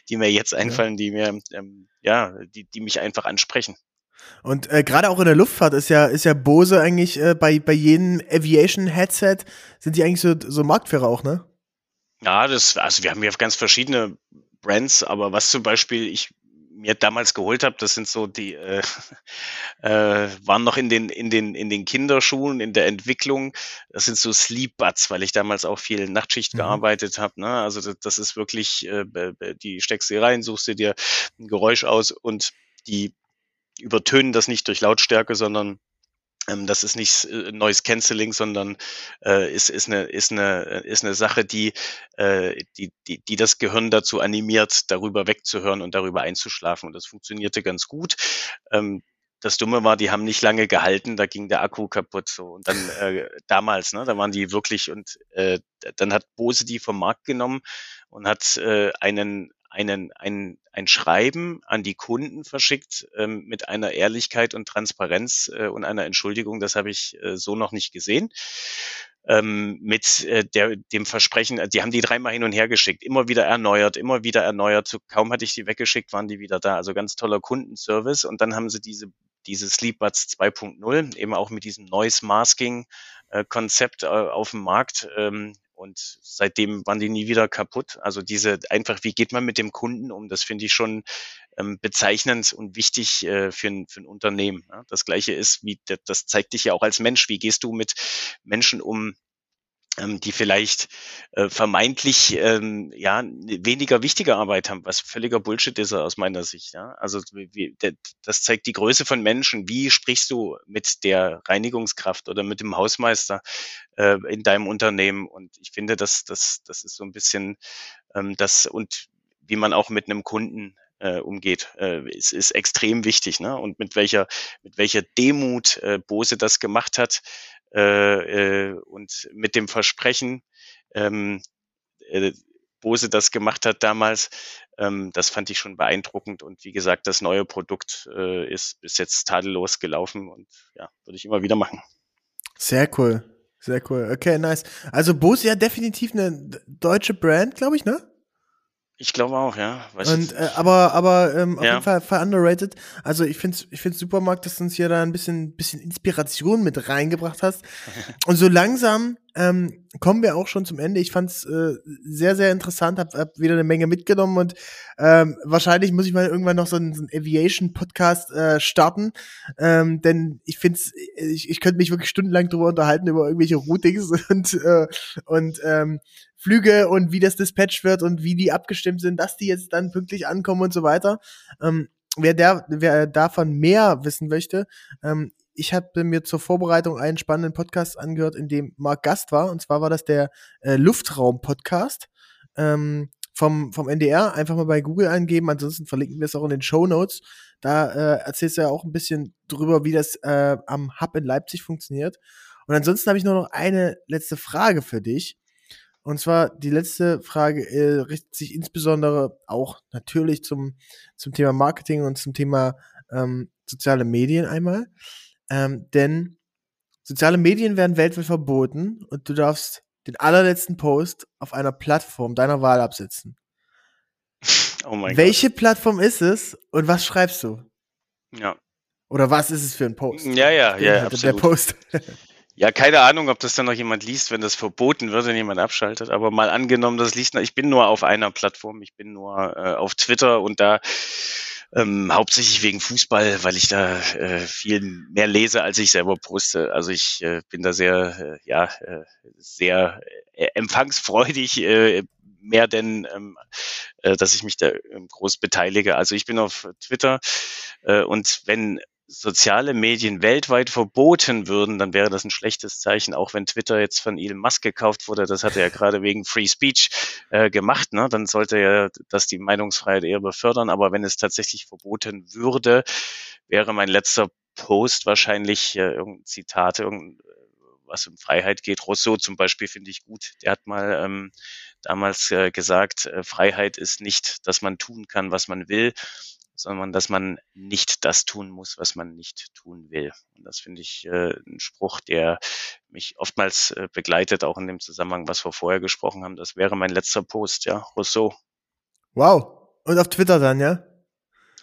die mir jetzt einfallen, die mir, ähm, ja, die, die mich einfach ansprechen. Und äh, gerade auch in der Luftfahrt ist ja, ist ja Bose eigentlich äh, bei, bei jedem Aviation-Headset sind die eigentlich so, so Marktführer auch, ne? Ja, das, also wir haben ja ganz verschiedene Brands, aber was zum Beispiel ich mir damals geholt habe, das sind so die äh, äh, waren noch in den in den in den Kinderschuhen in der Entwicklung. Das sind so Sleep Buds, weil ich damals auch viel Nachtschicht mhm. gearbeitet habe. Ne? Also das, das ist wirklich, äh, die steckst du rein, suchst du dir ein Geräusch aus und die übertönen das nicht durch Lautstärke, sondern das ist nicht äh, Noise Cancelling, sondern äh, ist, ist, eine, ist, eine, ist eine Sache, die, äh, die, die, die das Gehirn dazu animiert, darüber wegzuhören und darüber einzuschlafen. Und das funktionierte ganz gut. Ähm, das Dumme war, die haben nicht lange gehalten, da ging der Akku kaputt so. Und dann äh, damals, ne, da waren die wirklich und äh, dann hat Bose die vom Markt genommen und hat äh, einen einen, ein, ein Schreiben an die Kunden verschickt ähm, mit einer Ehrlichkeit und Transparenz äh, und einer Entschuldigung. Das habe ich äh, so noch nicht gesehen. Ähm, mit äh, der, dem Versprechen, die haben die dreimal hin und her geschickt, immer wieder erneuert, immer wieder erneuert. Kaum hatte ich die weggeschickt, waren die wieder da. Also ganz toller Kundenservice. Und dann haben sie diese diese Sleepbuds 2.0 eben auch mit diesem Noise Masking äh, Konzept äh, auf dem Markt ähm, und seitdem waren die nie wieder kaputt. Also diese einfach, wie geht man mit dem Kunden um? Das finde ich schon ähm, bezeichnend und wichtig äh, für, ein, für ein Unternehmen. Ja? Das gleiche ist, wie das zeigt dich ja auch als Mensch. Wie gehst du mit Menschen um, die vielleicht äh, vermeintlich ähm, ja weniger wichtige Arbeit haben, was völliger Bullshit ist aus meiner Sicht. Ja? Also wie, das zeigt die Größe von Menschen. Wie sprichst du mit der Reinigungskraft oder mit dem Hausmeister äh, in deinem Unternehmen? Und ich finde, dass das das ist so ein bisschen ähm, das und wie man auch mit einem Kunden äh, umgeht, äh, ist, ist extrem wichtig. Ne? Und mit welcher mit welcher Demut äh, Bose das gemacht hat äh, äh, und mit dem Versprechen, ähm, äh, Bose das gemacht hat damals, ähm, das fand ich schon beeindruckend. Und wie gesagt, das neue Produkt äh, ist bis jetzt tadellos gelaufen und ja, würde ich immer wieder machen. Sehr cool. Sehr cool. Okay, nice. Also Bose ja definitiv eine deutsche Brand, glaube ich, ne? Ich glaube auch, ja. Weiß und, äh, aber aber ähm, auf ja. jeden Fall, Fall underrated. Also ich finde ich finde Supermarkt, dass du uns hier da ein bisschen bisschen Inspiration mit reingebracht hast. und so langsam ähm, kommen wir auch schon zum Ende. Ich fand's äh, sehr, sehr interessant, hab, hab wieder eine Menge mitgenommen und ähm, wahrscheinlich muss ich mal irgendwann noch so einen, so einen Aviation-Podcast äh, starten, ähm, denn ich find's, ich, ich könnte mich wirklich stundenlang drüber unterhalten über irgendwelche Routings und äh, und ähm, Flüge und wie das dispatcht wird und wie die abgestimmt sind, dass die jetzt dann pünktlich ankommen und so weiter. Ähm, wer, der, wer davon mehr wissen möchte, ähm, ich habe mir zur Vorbereitung einen spannenden Podcast angehört, in dem Marc Gast war. Und zwar war das der äh, Luftraum-Podcast ähm, vom, vom NDR. Einfach mal bei Google eingeben. Ansonsten verlinken wir es auch in den Show Notes. Da äh, erzählst du ja auch ein bisschen drüber, wie das äh, am Hub in Leipzig funktioniert. Und ansonsten habe ich nur noch eine letzte Frage für dich. Und zwar die letzte Frage äh, richtet sich insbesondere auch natürlich zum, zum Thema Marketing und zum Thema ähm, soziale Medien einmal. Ähm, denn soziale Medien werden weltweit verboten und du darfst den allerletzten Post auf einer Plattform deiner Wahl absetzen. Oh mein Welche Gott. Plattform ist es und was schreibst du? Ja. Oder was ist es für ein Post? Ja, ja, ja, absolut. Der Post. Ja, keine Ahnung, ob das dann noch jemand liest, wenn das verboten wird und jemand abschaltet. Aber mal angenommen, das liest, ich bin nur auf einer Plattform, ich bin nur äh, auf Twitter und da ähm, hauptsächlich wegen Fußball, weil ich da äh, viel mehr lese, als ich selber poste. Also ich äh, bin da sehr, äh, ja, äh, sehr äh, empfangsfreudig, äh, mehr denn, ähm, äh, dass ich mich da ähm, groß beteilige. Also ich bin auf Twitter und wenn soziale Medien weltweit verboten würden, dann wäre das ein schlechtes Zeichen, auch wenn Twitter jetzt von Elon Musk gekauft wurde. Das hat er ja gerade wegen Free Speech äh, gemacht. Ne? Dann sollte er das die Meinungsfreiheit eher befördern. Aber wenn es tatsächlich verboten würde, wäre mein letzter Post wahrscheinlich äh, irgendein Zitat, irgendein, was um Freiheit geht. Rousseau zum Beispiel finde ich gut. Der hat mal ähm, damals äh, gesagt, äh, Freiheit ist nicht, dass man tun kann, was man will, sondern dass man nicht das tun muss, was man nicht tun will. Und das finde ich äh, ein Spruch, der mich oftmals äh, begleitet, auch in dem Zusammenhang, was wir vorher gesprochen haben. Das wäre mein letzter Post, ja, Rousseau. Wow. Und auf Twitter dann, ja?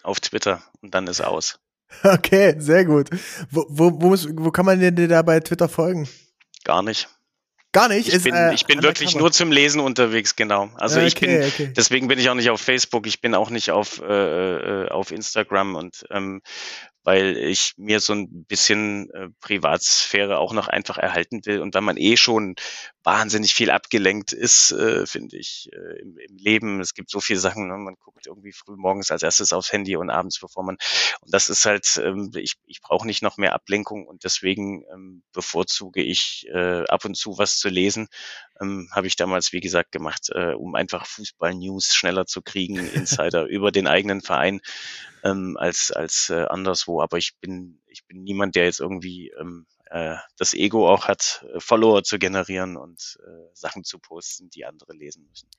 Auf Twitter und dann ist aus. Okay, sehr gut. Wo, wo, wo, muss, wo kann man dir da bei Twitter folgen? Gar nicht. Gar nicht. Ich ist, bin, äh, ich bin wirklich nur zum Lesen unterwegs, genau. Also okay, ich bin, okay. deswegen bin ich auch nicht auf Facebook, ich bin auch nicht auf, äh, äh, auf Instagram und ähm, weil ich mir so ein bisschen äh, Privatsphäre auch noch einfach erhalten will. Und wenn man eh schon wahnsinnig viel abgelenkt ist, äh, finde ich, äh, im, im, Leben. Es gibt so viele Sachen, ne? man guckt irgendwie früh morgens als erstes aufs Handy und abends, bevor man. Und das ist halt, ähm, ich, ich brauche nicht noch mehr Ablenkung und deswegen ähm, bevorzuge ich äh, ab und zu was zu lesen. Ähm, Habe ich damals, wie gesagt, gemacht, äh, um einfach Fußball-News schneller zu kriegen, Insider über den eigenen Verein ähm, als als äh, anderswo. Aber ich bin ich bin niemand, der jetzt irgendwie ähm, äh, das Ego auch hat, äh, Follower zu generieren und äh, Sachen zu posten, die andere lesen müssen.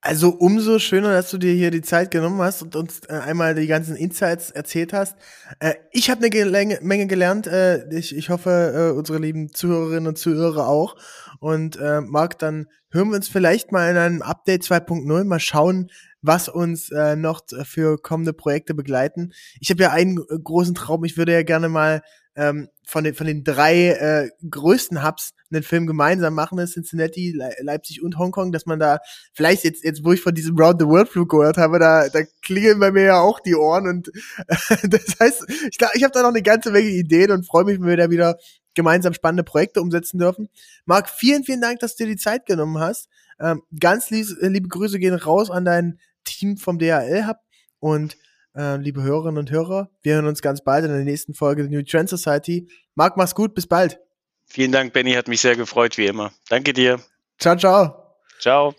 Also umso schöner, dass du dir hier die Zeit genommen hast und uns äh, einmal die ganzen Insights erzählt hast. Äh, ich habe eine Menge gelernt. Äh, ich, ich hoffe, äh, unsere lieben Zuhörerinnen und Zuhörer auch. Und äh, Marc, dann hören wir uns vielleicht mal in einem Update 2.0 mal schauen, was uns äh, noch für kommende Projekte begleiten. Ich habe ja einen äh, großen Traum. Ich würde ja gerne mal ähm, von, den, von den drei äh, größten Hubs einen Film gemeinsam machen, ist Cincinnati, Le Leipzig und Hongkong, dass man da vielleicht jetzt, jetzt wo ich von diesem Round the World Flug gehört habe, da, da klingeln bei mir ja auch die Ohren und äh, das heißt, ich, glaub, ich habe da noch eine ganze Menge Ideen und freue mich, wenn wir da wieder gemeinsam spannende Projekte umsetzen dürfen. Marc, vielen, vielen Dank, dass du dir die Zeit genommen hast. Ähm, ganz lieb, liebe Grüße gehen raus an dein Team vom DHL Hub und äh, liebe Hörerinnen und Hörer. Wir hören uns ganz bald in der nächsten Folge der New Trend Society. Marc, mach's gut, bis bald. Vielen Dank, Benny, hat mich sehr gefreut, wie immer. Danke dir. Ciao, ciao. Ciao.